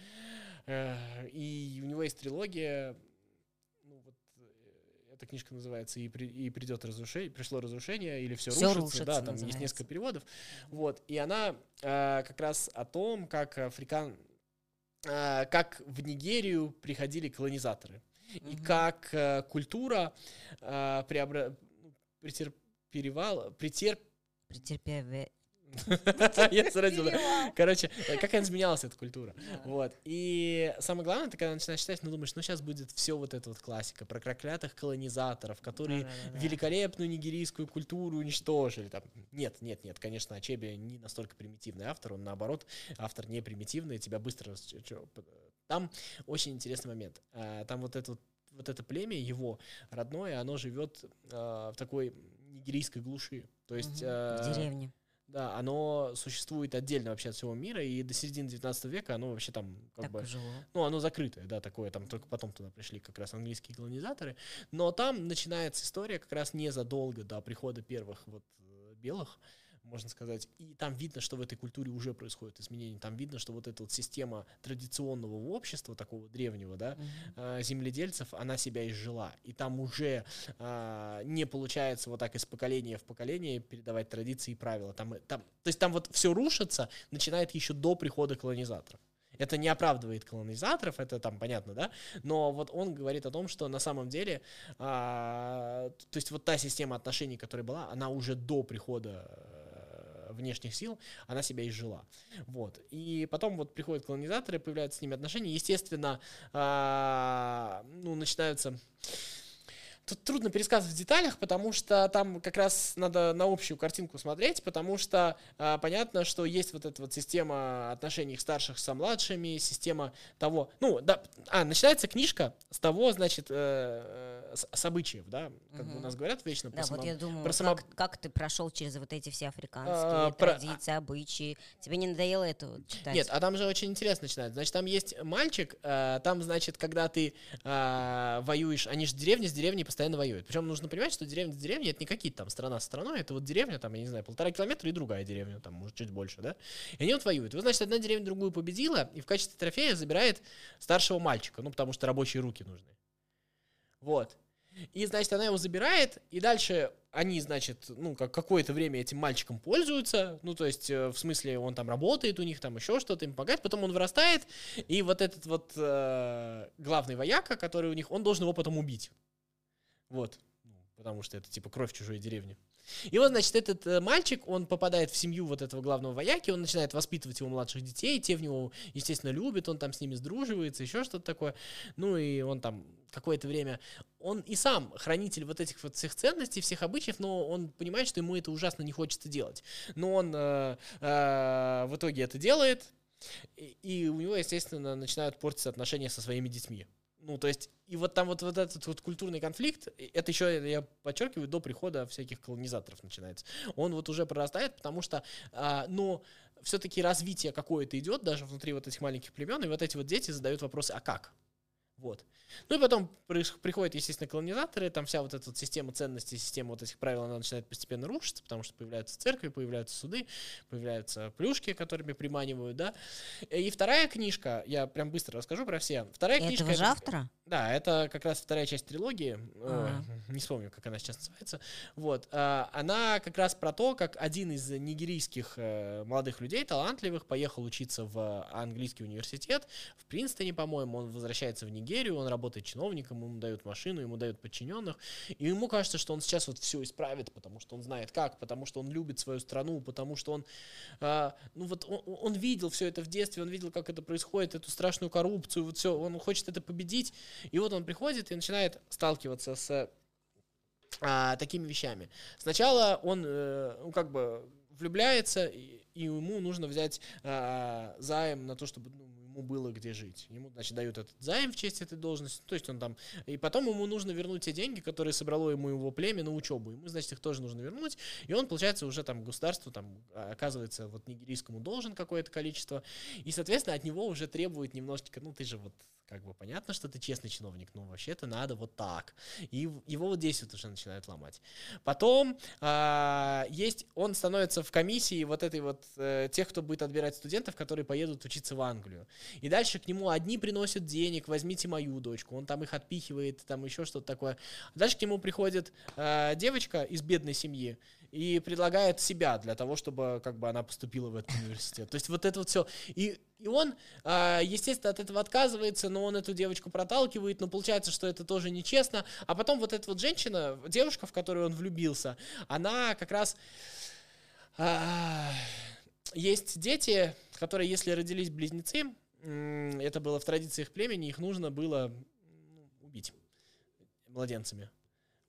э, и у него есть трилогия эта книжка называется «И, при, и придет разрушение», «Пришло разрушение» или «Все, Все рушится», рушится, да, там называется. есть несколько переводов, вот, и она э, как раз о том, как африкан, э, как в Нигерию приходили колонизаторы, угу. и как э, культура э, преобра... претерпевала, претерп... претерпеве Я заразил. Короче, как она изменялась, эта культура. Вот. И самое главное, ты когда начинаешь читать, ну думаешь, ну сейчас будет все вот это вот классика про проклятых колонизаторов, которые великолепную нигерийскую культуру уничтожили. Там. Нет, нет, нет, конечно, Ачеби не настолько примитивный автор, он наоборот, автор не примитивный, тебя быстро... Там очень интересный момент. А, там вот это вот это племя его родное, оно живет э, в такой нигерийской глуши. То есть... Э, в деревне. Да, оно существует отдельно вообще от всего мира, и до середины 19 века оно вообще там как так бы... Жило. Ну, оно закрытое, да, такое, там только потом туда пришли как раз английские колонизаторы. Но там начинается история как раз незадолго до прихода первых вот э, белых, можно сказать. И там видно, что в этой культуре уже происходят изменения. Там видно, что вот эта вот система традиционного общества, такого древнего, да, mm-hmm. земледельцев, она себя изжила. И там уже а, не получается вот так из поколения в поколение передавать традиции и правила. Там, там, то есть там вот все рушится, начинает еще до прихода колонизаторов. Это не оправдывает колонизаторов, это там понятно, да? Но вот он говорит о том, что на самом деле, а, то есть вот та система отношений, которая была, она уже до прихода внешних сил, она себя изжила. Вот. И потом вот приходят колонизаторы, появляются с ними отношения. Естественно, а, ну, начинаются Тут трудно пересказывать в деталях, потому что там как раз надо на общую картинку смотреть, потому что э, понятно, что есть вот эта вот система отношений старших со младшими, система того, ну, да, а, начинается книжка с того, значит, э, с, с обычаев, да, как угу. у нас говорят вечно да, про вот само, я думаю, про само... как, как ты прошел через вот эти все африканские а, традиции, про... обычаи, тебе не надоело это вот читать? Нет, а там же очень интересно начинается, значит, там есть мальчик, э, там, значит, когда ты э, воюешь, они же деревни с деревней постоянно воюют. Причем нужно понимать, что деревня с деревней это не какие-то там страна с страной, это вот деревня, там, я не знаю, полтора километра и другая деревня, там, может, чуть больше, да? И они вот воюют. Вот, значит, одна деревня другую победила, и в качестве трофея забирает старшего мальчика, ну, потому что рабочие руки нужны. Вот. И, значит, она его забирает, и дальше они, значит, ну, как какое-то время этим мальчиком пользуются, ну, то есть, э, в смысле, он там работает у них, там еще что-то им помогает, потом он вырастает, и вот этот вот э, главный вояка, который у них, он должен его потом убить. Вот. Ну, потому что это типа кровь чужой деревни. И вот, значит, этот э, мальчик, он попадает в семью вот этого главного вояки, он начинает воспитывать его младших детей, те в него, естественно, любят, он там с ними сдруживается, еще что-то такое. Ну и он там какое-то время, он и сам хранитель вот этих вот всех ценностей, всех обычаев, но он понимает, что ему это ужасно не хочется делать. Но он э, э, в итоге это делает, И, и у него, естественно, начинают портиться отношения со своими детьми. Ну, то есть, и вот там вот, вот этот вот культурный конфликт, это еще, я подчеркиваю, до прихода всяких колонизаторов начинается. Он вот уже прорастает, потому что, а, ну, все-таки развитие какое-то идет даже внутри вот этих маленьких племен, и вот эти вот дети задают вопросы, а как? Вот. Ну и потом приходят, естественно, колонизаторы, там вся вот эта вот система ценностей, система вот этих правил, она начинает постепенно рушиться, потому что появляются церкви, появляются суды, появляются плюшки, которыми приманивают, да. И вторая книжка, я прям быстро расскажу про все. Вторая Этого книжка... же автора? Да, это как раз вторая часть трилогии, а. не вспомню, как она сейчас называется. Вот. А, она как раз про то, как один из нигерийских э, молодых людей, талантливых, поехал учиться в английский университет, в Принстоне, по-моему, он возвращается в Нигерию, он работает чиновником, ему дают машину, ему дают подчиненных, и ему кажется, что он сейчас вот все исправит, потому что он знает как, потому что он любит свою страну, потому что он, а, ну вот он, он видел все это в детстве, он видел, как это происходит, эту страшную коррупцию, вот все, он хочет это победить, и вот он приходит и начинает сталкиваться с а, такими вещами. Сначала он, э, ну, как бы влюбляется, и, и ему нужно взять а, займ на то, чтобы ну, ему было где жить. Ему, значит, дают этот займ в честь этой должности, то есть он там... И потом ему нужно вернуть те деньги, которые собрало ему его племя на учебу. Ему, значит, их тоже нужно вернуть, и он, получается, уже там государству, там, оказывается, вот нигерийскому должен какое-то количество, и, соответственно, от него уже требует немножечко, ну, ты же вот как бы понятно, что ты честный чиновник, но вообще-то надо вот так. И его вот здесь вот уже начинают ломать. Потом а, есть, он становится в комиссии вот этой вот э, тех, кто будет отбирать студентов, которые поедут учиться в Англию. И дальше к нему одни приносят денег, возьмите мою дочку, он там их отпихивает, там еще что-то такое. Дальше к нему приходит э, девочка из бедной семьи, и предлагает себя для того, чтобы как бы она поступила в этот университет. То есть вот это вот все. И, и он, а, естественно, от этого отказывается, но он эту девочку проталкивает, но получается, что это тоже нечестно. А потом вот эта вот женщина, девушка, в которую он влюбился, она как раз... А, есть дети, которые, если родились близнецы, это было в традициях племени, их нужно было убить младенцами.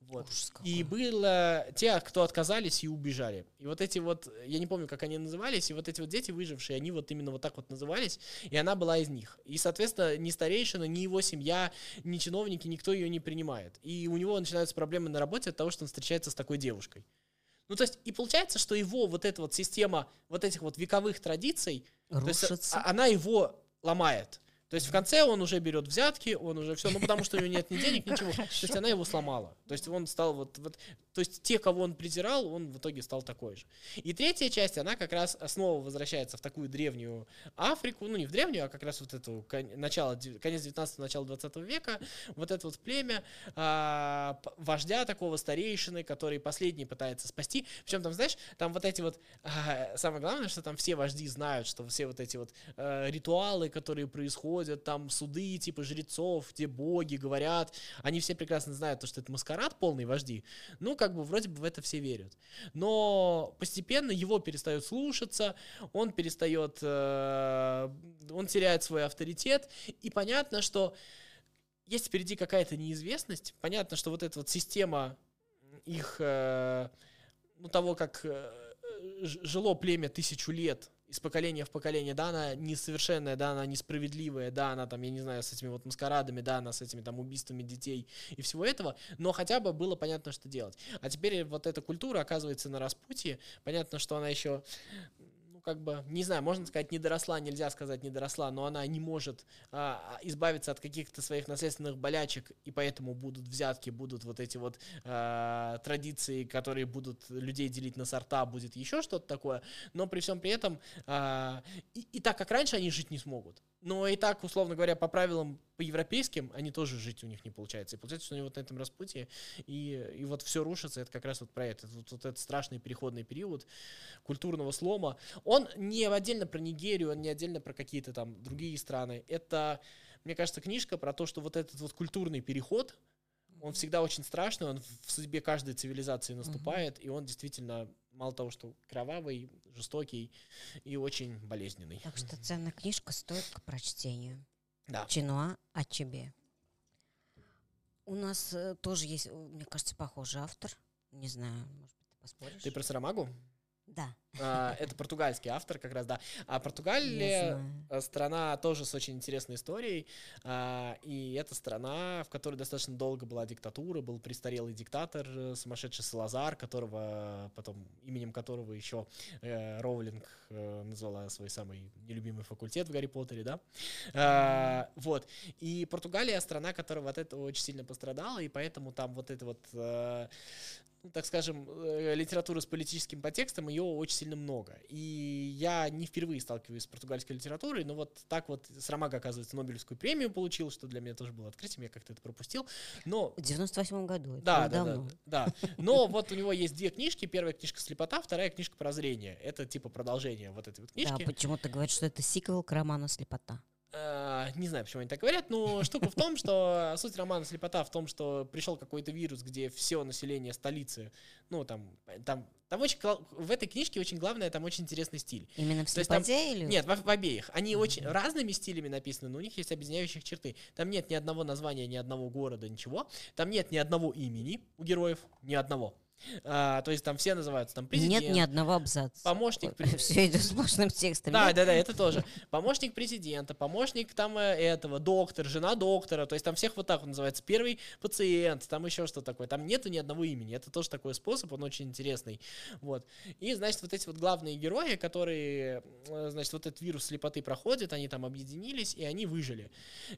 Вот. И было те, кто отказались и убежали. И вот эти вот, я не помню, как они назывались, и вот эти вот дети выжившие, они вот именно вот так вот назывались, и она была из них. И, соответственно, ни старейшина, ни его семья, ни чиновники, никто ее не принимает. И у него начинаются проблемы на работе от того, что он встречается с такой девушкой. Ну, то есть, и получается, что его вот эта вот система вот этих вот вековых традиций, Рушится. то есть, а, она его ломает. То есть в конце он уже берет взятки, он уже все, ну потому что у него нет ни денег, ничего. То есть она его сломала. То есть он стал вот, вот, то есть те, кого он презирал, он в итоге стал такой же. И третья часть, она как раз снова возвращается в такую древнюю Африку, ну не в древнюю, а как раз вот эту начало, конец 19 начало 20 века, вот это вот племя а, вождя такого старейшины, который последний пытается спасти. Причем там, знаешь, там вот эти вот, а, самое главное, что там все вожди знают, что все вот эти вот а, ритуалы, которые происходят, происходят там суды типа жрецов, где боги говорят, они все прекрасно знают, то, что это маскарад полный вожди, ну, как бы вроде бы в это все верят. Но постепенно его перестают слушаться, он перестает, э, он теряет свой авторитет, и понятно, что есть впереди какая-то неизвестность, понятно, что вот эта вот система их, э, ну, того, как э, жило племя тысячу лет, из поколения в поколение, да, она несовершенная, да, она несправедливая, да, она там, я не знаю, с этими вот маскарадами, да, она с этими там убийствами детей и всего этого, но хотя бы было понятно, что делать. А теперь вот эта культура оказывается на распутье, понятно, что она еще как бы, не знаю, можно сказать, не доросла, нельзя сказать не доросла, но она не может а, избавиться от каких-то своих наследственных болячек, и поэтому будут взятки, будут вот эти вот а, традиции, которые будут людей делить на сорта, будет еще что-то такое, но при всем при этом а, и, и так как раньше они жить не смогут. Но и так, условно говоря, по правилам, по европейским, они тоже жить у них не получается. И получается, что они вот на этом распутье, и, и вот все рушится, это как раз вот про это, вот, вот этот страшный переходный период культурного слома. Он не отдельно про Нигерию, он не отдельно про какие-то там другие страны. Это, мне кажется, книжка про то, что вот этот вот культурный переход, он всегда очень страшный, он в судьбе каждой цивилизации наступает, mm-hmm. и он действительно мало того, что кровавый, жестокий и очень болезненный. Так что ценная книжка стоит к прочтению. Да. Чинуа Ачебе. У нас э, тоже есть, мне кажется, похожий автор. Не знаю, может быть, ты поспоришь? Ты про Сарамагу? Да. А, это португальский автор как раз, да. А Португалия страна тоже с очень интересной историей. А, и это страна, в которой достаточно долго была диктатура, был престарелый диктатор, э, сумасшедший Салазар, которого потом, именем которого еще э, Роулинг э, назвала свой самый нелюбимый факультет в Гарри Поттере, да. А, вот. И Португалия страна, которая от этого очень сильно пострадала, и поэтому там вот это вот так скажем, э, литературы с политическим подтекстом, ее очень сильно много. И я не впервые сталкиваюсь с португальской литературой, но вот так вот Срамага, оказывается, Нобелевскую премию получил, что для меня тоже было открытием, я как-то это пропустил. Но... В 98 году. Это да, да, да, да. Но вот у него есть две книжки. Первая книжка «Слепота», вторая книжка «Прозрение». Это типа продолжение вот этой вот книжки. Да, почему-то говорят, что это сиквел к роману «Слепота». Э, не знаю, почему они так говорят, но штука в том, что суть романа «Слепота» в том, что пришел какой-то вирус, где все население столицы, ну, там, там, там очень, в этой книжке очень главное, там очень интересный стиль. Именно в «Слепоте» или? Нет, в, в обеих. Они mm-hmm. очень разными стилями написаны, но у них есть объединяющих черты. Там нет ни одного названия, ни одного города, ничего. Там нет ни одного имени у героев, ни одного. А, то есть там все называются там президент. Нет ни одного абзаца. Помощник президента. Все идет сплошным текстом. Да, да, да, это тоже. Помощник президента, помощник там э, этого, доктор, жена доктора. То есть там всех вот так вот называется. Первый пациент, там еще что такое. Там нету ни одного имени. Это тоже такой способ, он очень интересный. Вот. И, значит, вот эти вот главные герои, которые, э, значит, вот этот вирус слепоты проходит, они там объединились, и они выжили.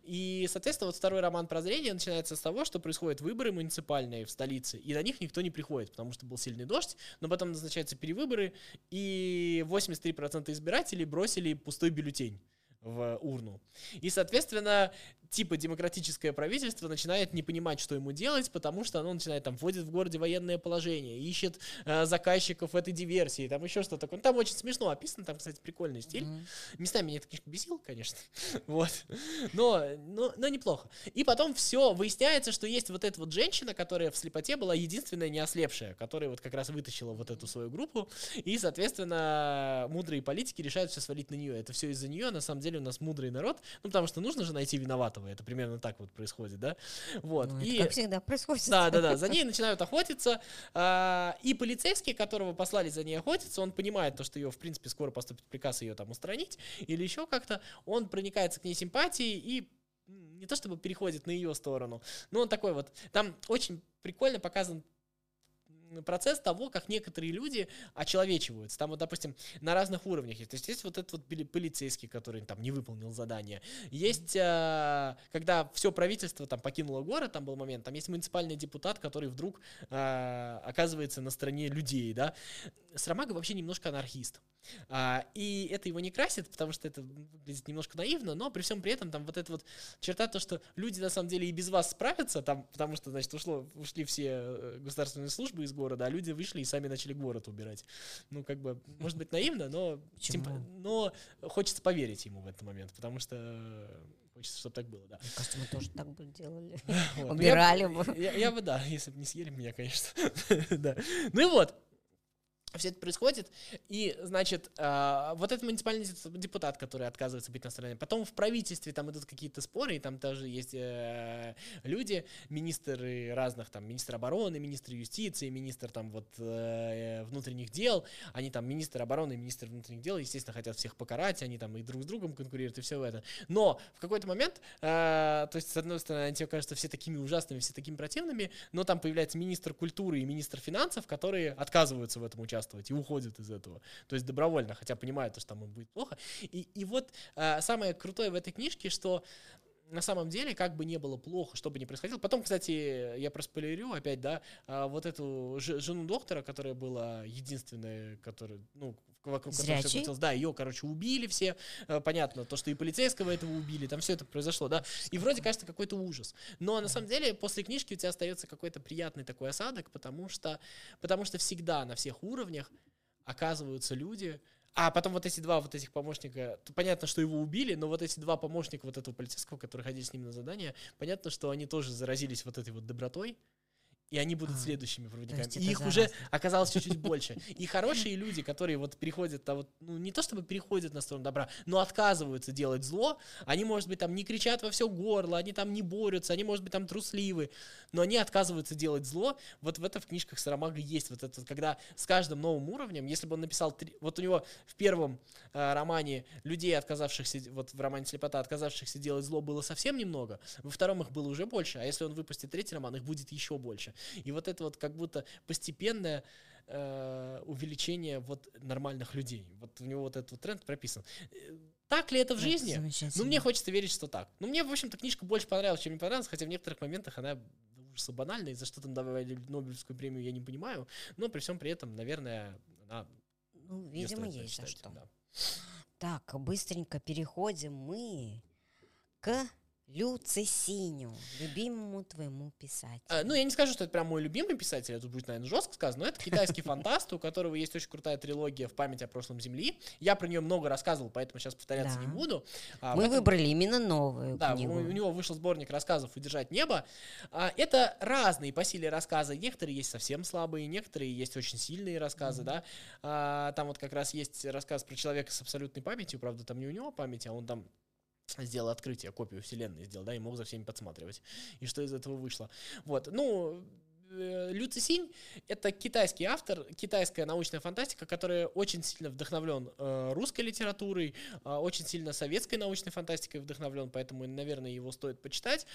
И, соответственно, вот второй роман «Прозрение» начинается с того, что происходят выборы муниципальные в столице, и на них никто не приходит потому что был сильный дождь, но потом назначаются перевыборы, и 83% избирателей бросили пустой бюллетень в урну. И, соответственно, типа демократическое правительство начинает не понимать, что ему делать, потому что оно начинает там вводит в городе военное положение, ищет э, заказчиков этой диверсии, там еще что-то такое. Ну, там очень смешно описано, там, кстати, прикольный стиль. Mm-hmm. Местами меня эта книжка бесила, конечно, вот, но, но, но неплохо. И потом все выясняется, что есть вот эта вот женщина, которая в слепоте была единственная не ослепшая, которая вот как раз вытащила вот эту свою группу, и, соответственно, мудрые политики решают все свалить на нее. Это все из-за нее, на самом деле у нас мудрый народ, ну, потому что нужно же найти виноватого. Это примерно так вот происходит, да? Вот. Ну, и, как всегда происходит. Да, да, да. За ней начинают охотиться. А, и полицейский, которого послали за ней охотиться, он понимает то, что ее, в принципе, скоро поступит приказ ее там устранить или еще как-то. Он проникается к ней симпатией и не то чтобы переходит на ее сторону, но он такой вот. Там очень прикольно показан процесс того, как некоторые люди очеловечиваются. Там вот, допустим, на разных уровнях есть. То есть есть вот этот вот полицейский, который там не выполнил задание. Есть, э, когда все правительство там покинуло город, там был момент, там есть муниципальный депутат, который вдруг э, оказывается на стороне людей, да. Срамага вообще немножко анархист. А, и это его не красит, потому что это выглядит немножко наивно, но при всем при этом там вот эта вот черта, то, что люди на самом деле и без вас справятся, там, потому что, значит, ушло, ушли все э, государственные службы из города, а люди вышли и сами начали город убирать. Ну, как бы, может быть, наивно, но, тем, но хочется поверить ему в этот момент, потому что хочется, чтобы так было, да. Мне кажется, мы тоже так бы делали. Убирали бы. Я бы, да, если бы не съели меня, конечно. да. Ну и вот, все это происходит, и, значит, э, вот этот муниципальный депутат, который отказывается быть на стороне, потом в правительстве там идут какие-то споры, и там тоже есть э, люди, министры разных, там, министр обороны, министр юстиции, министр там вот э, внутренних дел, они там, министр обороны министр внутренних дел, естественно, хотят всех покарать, они там и друг с другом конкурируют, и все это. Но в какой-то момент, э, то есть, с одной стороны, они тебе кажутся все такими ужасными, все такими противными, но там появляется министр культуры и министр финансов, которые отказываются в этом участвовать участвовать и уходят из этого. То есть добровольно, хотя понимают, что там им будет плохо. И, и вот э, самое крутое в этой книжке, что на самом деле, как бы не было плохо, что бы ни происходило. Потом, кстати, я проспойлерю опять, да, а, вот эту жену доктора, которая была единственная, которая, ну, вокруг которой все крутилось. Да, ее, короче, убили все. Э, понятно, то, что и полицейского этого убили, там все это произошло, да. И вроде кажется какой-то ужас. Но на самом деле после книжки у тебя остается какой-то приятный такой осадок, потому что, потому что всегда на всех уровнях оказываются люди, а потом вот эти два вот этих помощника, то понятно, что его убили, но вот эти два помощника вот этого полицейского, которые ходили с ним на задание, понятно, что они тоже заразились вот этой вот добротой, и они будут а, следующими проводниками. И их уже оказалось чуть-чуть больше. И хорошие люди, которые вот переходят, а вот, ну, не то чтобы переходят на сторону добра, но отказываются делать зло, они, может быть, там не кричат во все горло, они там не борются, они, может быть, там трусливы, но они отказываются делать зло. Вот в это в книжках Сарамага есть вот это, когда с каждым новым уровнем, если бы он написал, три, вот у него в первом э, романе людей, отказавшихся, вот в романе «Слепота», отказавшихся делать зло было совсем немного, во втором их было уже больше, а если он выпустит третий роман, их будет еще больше. И вот это вот как будто постепенное э, увеличение вот нормальных людей. Вот у него вот этот вот тренд прописан. Э, так ли это в жизни? ну, мне хочется верить, что так. Ну, мне, в общем-то, книжка больше понравилась, чем не понравилась, хотя в некоторых моментах она ужасно банальная, и за что там давали Нобелевскую премию, я не понимаю. Но при всем при этом, наверное, она... Ну, видимо, есть за что. Да. Так, быстренько переходим мы к Люцисиню, любимому твоему писателю. А, ну, я не скажу, что это прям мой любимый писатель, это будет, наверное, жестко сказано, но это китайский фантаст, у которого есть очень крутая трилогия «В память о прошлом Земли». Я про нее много рассказывал, поэтому сейчас повторяться да. не буду. А, Мы этом... выбрали именно новую да, книгу. У, у него вышел сборник рассказов «Удержать небо». А, это разные по силе рассказы. Некоторые есть совсем слабые, некоторые есть очень сильные рассказы, mm-hmm. да. А, там вот как раз есть рассказ про человека с абсолютной памятью, правда, там не у него память, а он там сделал открытие, копию вселенной сделал, да, и мог за всеми подсматривать. И что из этого вышло. Вот, ну, э, Лю Цисинь — это китайский автор, китайская научная фантастика, которая очень сильно вдохновлен э, русской литературой, э, очень сильно советской научной фантастикой вдохновлен, поэтому, наверное, его стоит почитать.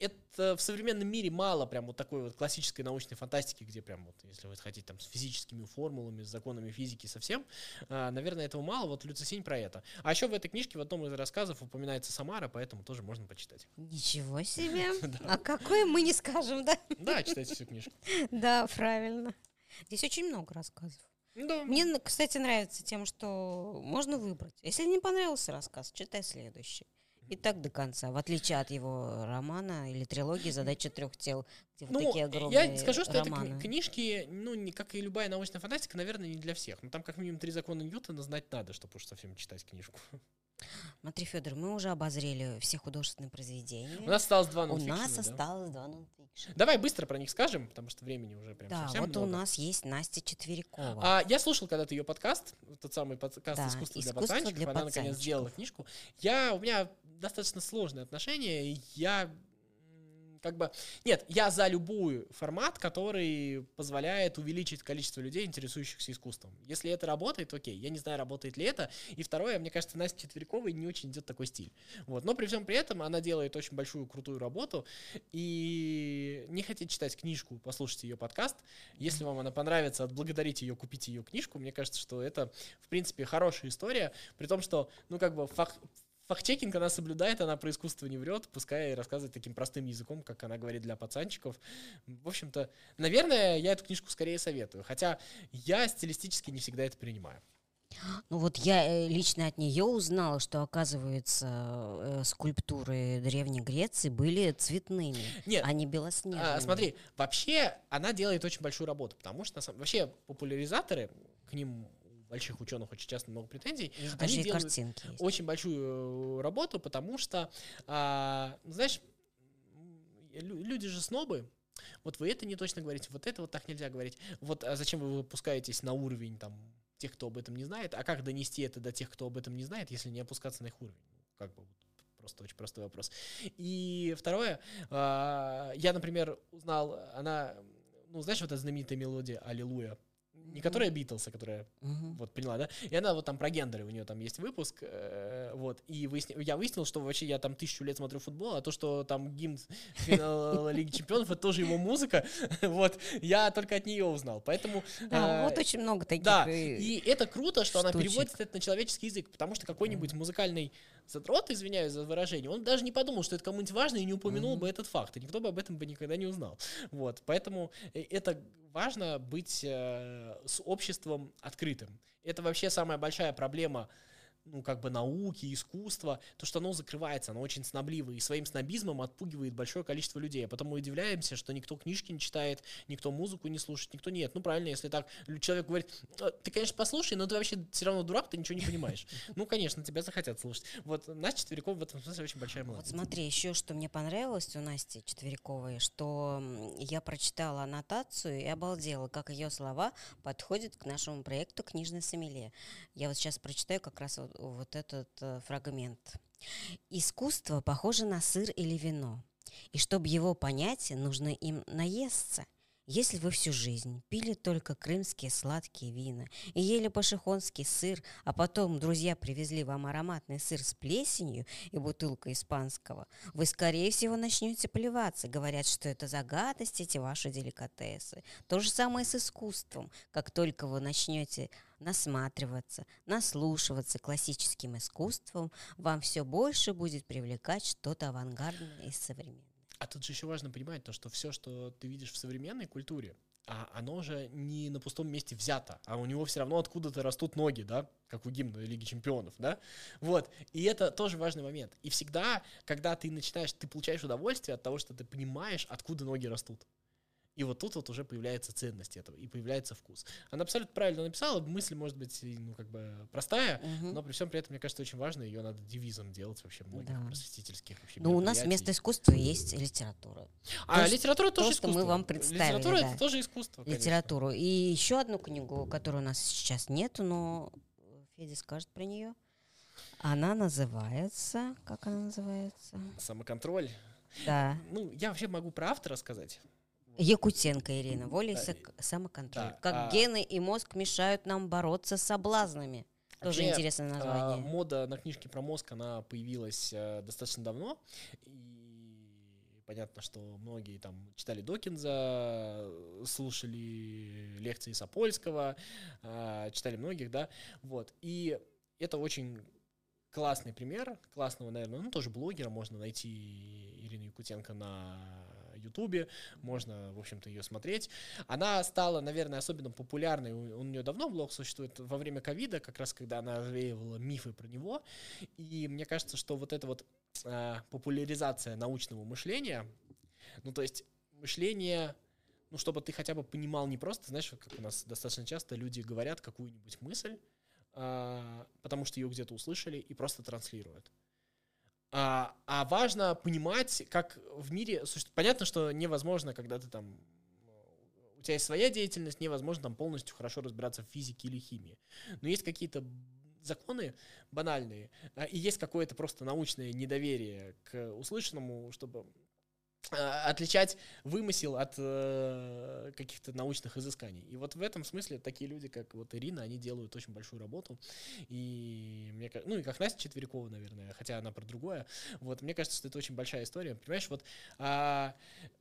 Это в современном мире мало прям вот такой вот классической научной фантастики, где прям вот, если вы хотите, там с физическими формулами, с законами физики совсем, а, наверное, этого мало. Вот Люцисень про это. А еще в этой книжке в одном из рассказов упоминается Самара, поэтому тоже можно почитать. Ничего себе! А какой мы не скажем, да? Да, читайте всю книжку. Да, правильно. Здесь очень много рассказов. Да. Мне, кстати, нравится тем, что можно выбрать. Если не понравился рассказ, читай следующий. И так до конца, в отличие от его романа или трилогии «Задача трех тел», где ну, такие огромные Я скажу, что романы. это книжки, ну, не, как и любая научная фантастика, наверное, не для всех. Но там как минимум три закона Ньютона знать надо, чтобы уж совсем читать книжку. Смотри, Федор, мы уже обозрели все художественные произведения. У нас осталось два У нас да? осталось два нонфикшн. Давай быстро про них скажем, потому что времени уже прям да, совсем вот много. у нас есть Настя Четверякова. А, я слушал когда-то ее подкаст, тот самый подкаст да, «Искусство, для пацанчиков». Для она, наконец, сделала книжку. Я, у меня достаточно сложные отношения, я как бы... Нет, я за любой формат, который позволяет увеличить количество людей, интересующихся искусством. Если это работает, окей. Я не знаю, работает ли это. И второе, мне кажется, Настя Четвериковой не очень идет такой стиль. Вот. Но при всем при этом она делает очень большую, крутую работу. И не хотите читать книжку, послушайте ее подкаст. Если вам она понравится, отблагодарите ее, купите ее книжку. Мне кажется, что это, в принципе, хорошая история. При том, что, ну, как бы, фак факт-чекинг она соблюдает, она про искусство не врет, пускай рассказывает таким простым языком, как она говорит для пацанчиков. В общем-то, наверное, я эту книжку скорее советую, хотя я стилистически не всегда это принимаю. Ну вот я э, лично от нее узнала, что, оказывается, э, скульптуры Древней Греции были цветными, Нет, а не белоснежными. А, смотри, вообще она делает очень большую работу, потому что вообще популяризаторы, к ним больших ученых очень часто много претензий. они делают картинки есть. очень большую э, работу, потому что, а, знаешь, люди же снобы, вот вы это не точно говорите, вот это вот так нельзя говорить. Вот а зачем вы выпускаетесь на уровень там тех, кто об этом не знает? А как донести это до тех, кто об этом не знает, если не опускаться на их уровень? Как бы просто очень простой вопрос. И второе, а, я, например, узнал, она, ну, знаешь, вот эта знаменитая мелодия «Аллилуйя», не которая Битлз, а которая, uh-huh. вот, поняла, да? И она вот там про гендеры, у нее там есть выпуск, э, вот, и выясни, я выяснил, что вообще я там тысячу лет смотрю футбол, а то, что там гимн финала Лиги Чемпионов, это тоже его музыка, вот, я только от нее узнал, поэтому... Да, э, вот очень много таких Да, и это круто, что она переводит это на человеческий язык, потому что какой-нибудь музыкальный задрот, извиняюсь за выражение, он даже не подумал, что это кому-нибудь важно и не упомянул бы этот факт, и никто бы об этом бы никогда не узнал, вот, поэтому э, это важно быть э, с обществом открытым. Это вообще самая большая проблема ну, как бы науки, искусства, то, что оно закрывается, оно очень снобливо, и своим снобизмом отпугивает большое количество людей. А потом мы удивляемся, что никто книжки не читает, никто музыку не слушает, никто нет. Ну, правильно, если так человек говорит, «А, ты, конечно, послушай, но ты вообще все равно дурак, ты ничего не понимаешь. Ну, конечно, тебя захотят слушать. Вот Настя Четверякова в этом смысле очень большая молодец. Вот смотри, еще что мне понравилось у Насти Четверяковой, что я прочитала аннотацию и обалдела, как ее слова подходят к нашему проекту «Книжный сомелье». Я вот сейчас прочитаю как раз вот, вот этот э, фрагмент. Искусство похоже на сыр или вино. И чтобы его понять, нужно им наесться – если вы всю жизнь пили только крымские сладкие вина и ели пашихонский сыр, а потом друзья привезли вам ароматный сыр с плесенью и бутылка испанского, вы, скорее всего, начнете плеваться. Говорят, что это за гадость эти ваши деликатесы. То же самое с искусством. Как только вы начнете насматриваться, наслушиваться классическим искусством, вам все больше будет привлекать что-то авангардное и современное. А тут же еще важно понимать то, что все, что ты видишь в современной культуре, а оно же не на пустом месте взято, а у него все равно откуда-то растут ноги, да, как у гимна Лиги Чемпионов, да, вот, и это тоже важный момент. И всегда, когда ты начинаешь, ты получаешь удовольствие от того, что ты понимаешь, откуда ноги растут. И вот тут вот уже появляется ценность этого, и появляется вкус. Она абсолютно правильно написала, мысль может быть, ну, как бы простая, угу. но при всем при этом, мне кажется, очень важно, ее надо девизом делать вообще многих да. просветительских вообще Ну, у нас вместо искусства есть литература. А то, литература тоже то, искусство. мы вам представили, Литература да. это тоже искусство, конечно. Литературу. И еще одну книгу, которую у нас сейчас нету, но Федя скажет про нее. Она называется... Как она называется? Самоконтроль. Да. Ну, я вообще могу про автора сказать. Якутенко Ирина, воля и самоконтроль. Да, как а... гены и мозг мешают нам бороться с соблазнами. Тоже Вообще, интересное название. А, мода на книжки про мозг, она появилась а, достаточно давно. И понятно, что многие там читали Докинза, слушали лекции Сапольского, а, читали многих, да. Вот. И это очень классный пример классного, наверное, ну, тоже блогера можно найти Ирину Якутенко на Ютубе, можно, в общем-то, ее смотреть. Она стала, наверное, особенно популярной, у, у нее давно блог существует, во время ковида, как раз когда она развеивала мифы про него, и мне кажется, что вот эта вот э, популяризация научного мышления, ну, то есть мышление ну, чтобы ты хотя бы понимал не просто, знаешь, как у нас достаточно часто люди говорят какую-нибудь мысль, а, потому что ее где-то услышали и просто транслируют. А, а важно понимать, как в мире... Понятно, что невозможно, когда ты там у тебя есть своя деятельность, невозможно там полностью хорошо разбираться в физике или химии. Но есть какие-то законы банальные, а, и есть какое-то просто научное недоверие к услышанному, чтобы отличать вымысел от э, каких-то научных изысканий. И вот в этом смысле такие люди, как вот Ирина, они делают очень большую работу. И мне ну и как Настя Четверякова, наверное, хотя она про другое. Вот мне кажется, что это очень большая история. Понимаешь, вот а,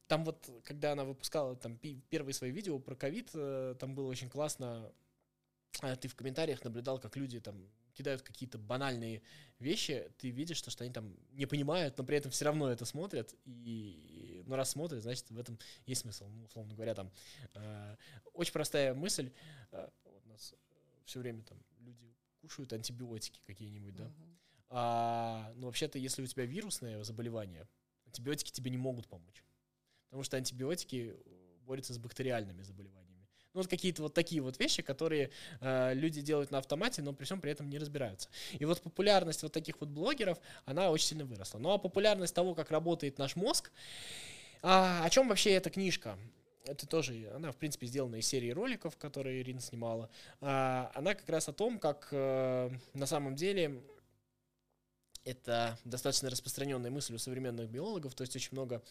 там вот, когда она выпускала там первые свои видео про ковид, э, там было очень классно. А, ты в комментариях наблюдал, как люди там кидают какие-то банальные вещи, ты видишь, что, что они там не понимают, но при этом все равно это смотрят, и, ну, раз смотрят, значит, в этом есть смысл, ну, условно говоря, там, э, очень простая мысль, э, вот у нас все время там люди кушают антибиотики какие-нибудь, да, uh-huh. а, но вообще-то, если у тебя вирусное заболевание, антибиотики тебе не могут помочь, потому что антибиотики борются с бактериальными заболеваниями. Ну, вот какие-то вот такие вот вещи, которые э, люди делают на автомате, но при всем при этом не разбираются. И вот популярность вот таких вот блогеров, она очень сильно выросла. Ну, а популярность того, как работает наш мозг, а, о чем вообще эта книжка? это тоже, она, в принципе, сделана из серии роликов, которые Ирина снимала. А, она как раз о том, как э, на самом деле это достаточно распространенная мысль у современных биологов, то есть очень много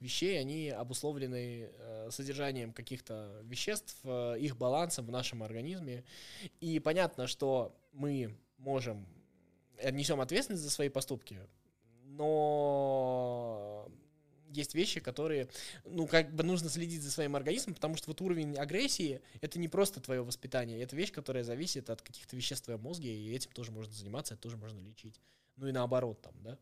вещей, они обусловлены э, содержанием каких-то веществ, э, их балансом в нашем организме. И понятно, что мы можем, э, несем ответственность за свои поступки, но есть вещи, которые, ну, как бы нужно следить за своим организмом, потому что вот уровень агрессии — это не просто твое воспитание, это вещь, которая зависит от каких-то веществ в твоем мозге, и этим тоже можно заниматься, это тоже можно лечить ну и наоборот там, да,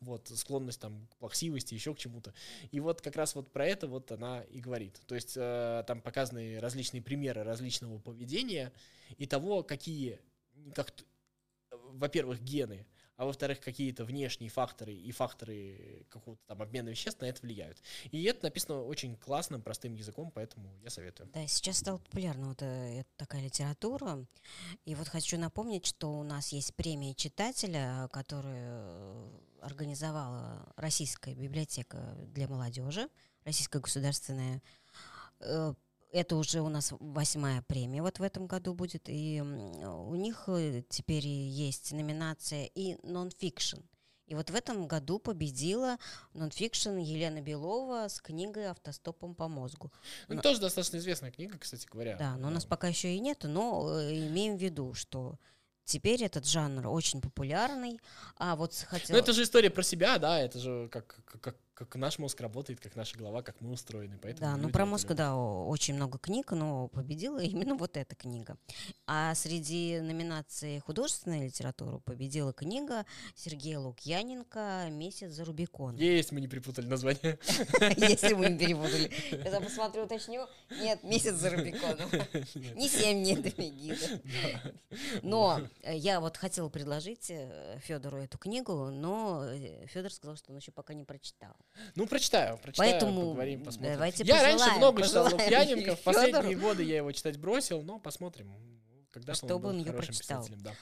вот, склонность там к плаксивости, еще к чему-то. И вот как раз вот про это вот она и говорит. То есть э, там показаны различные примеры различного поведения и того, какие, как во-первых, гены, а во-вторых, какие-то внешние факторы и факторы какого-то там обмена веществ на это влияют. И это написано очень классным, простым языком, поэтому я советую. Да, сейчас стала популярна вот э, такая литература. И вот хочу напомнить, что у нас есть премия читателя, которую организовала Российская библиотека для молодежи, Российская государственная э, это уже у нас восьмая премия вот в этом году будет, и у них э, теперь есть номинация и нон-фикшн. И вот в этом году победила нонфикшн Елена Белова с книгой «Автостопом по мозгу». Ну, но... тоже достаточно известная книга, кстати говоря. Да, но у нас пока еще и нет, но э, имеем в виду, что Теперь этот жанр очень популярный, а вот хотел... Ну, это же история про себя, да, это же как, как, как наш мозг работает, как наша голова, как мы устроены. Поэтому да, ну про мозг, да, очень много книг, но победила именно вот эта книга. А среди номинаций художественной литературы победила книга Сергея Лукьяненко «Месяц за Рубикон». Есть, мы не перепутали название. Если мы не перепутали. Я посмотрю, уточню. Нет, «Месяц за Рубиконом». Не семь дней гида. Но я вот хотела предложить э, Федору эту книгу, но э, Федор сказал, что он еще пока не прочитал. Ну, прочитаю, прочитаю, Поэтому поговорим, посмотрим. Давайте я пожелаем, раньше много читал Лукьяненко, в последние годы я его читать бросил, но посмотрим, когда Чтобы он он был ее хорошим прочитал. писателем. Да.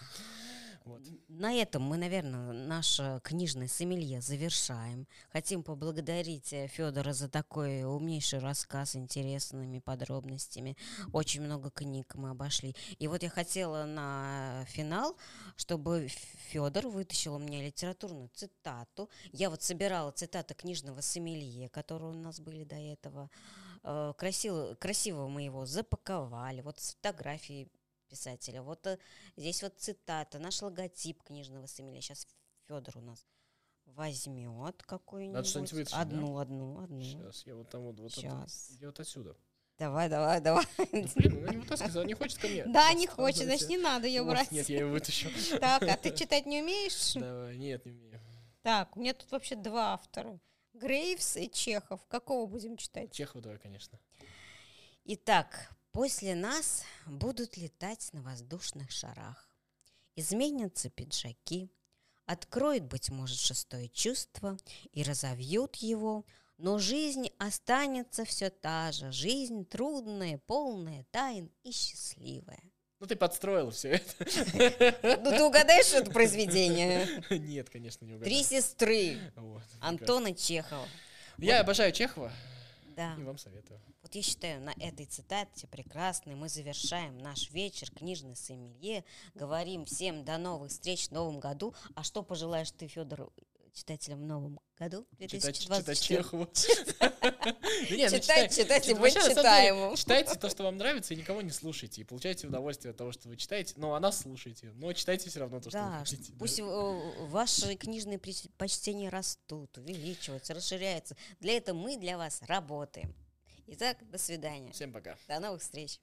Вот. На этом мы, наверное, наш книжный сомелье завершаем. Хотим поблагодарить э, Федора за такой умнейший рассказ с интересными подробностями. Очень много книг мы обошли. И вот я хотела на финал, чтобы Федор вытащил у меня литературную цитату. Я вот собирала цитаты книжного сомелье, которые у нас были до этого. Э, красиво, красиво мы его запаковали. Вот с фотографией писателя. Вот э, здесь вот цитата, наш логотип книжного сомелье. Сейчас Федор у нас возьмет какую-нибудь. одну, да? одну, одну. Сейчас, я вот там вот, вот Сейчас. Это, я вот отсюда. Давай, давай, давай. Ну, блин, она не вытаскивает, она не хочет ко мне. Да, не хочет, значит, не надо ее брать. Нет, я ее вытащу. Так, а ты читать не умеешь? Давай, нет, не умею. Так, у меня тут вообще два автора. Грейвс и Чехов. Какого будем читать? Чехова давай, конечно. Итак, После нас будут летать на воздушных шарах. Изменятся пиджаки, откроет, быть может, шестое чувство и разовьют его, но жизнь останется все та же, жизнь трудная, полная тайн и счастливая. Ну, ты подстроил все это. Ну, ты угадаешь это произведение? Нет, конечно, не угадаю. Три сестры Антона Чехова. Я обожаю Чехова. Да. И вам советую. Вот я считаю, на этой цитате прекрасной мы завершаем наш вечер книжный сомелье. Говорим всем до новых встреч в новом году. А что пожелаешь ты, Федор, читателям в новом году? Читать, читать Чехову. Читать, и быть читаемым. Читайте то, что вам нравится, и никого не слушайте. И получайте удовольствие от того, что вы читаете. Но а нас слушайте. Но читайте все равно то, что вы хотите. Пусть ваши книжные предпочтения растут, увеличиваются, расширяются. Для этого мы для вас работаем. Итак, до свидания. Всем пока. До новых встреч.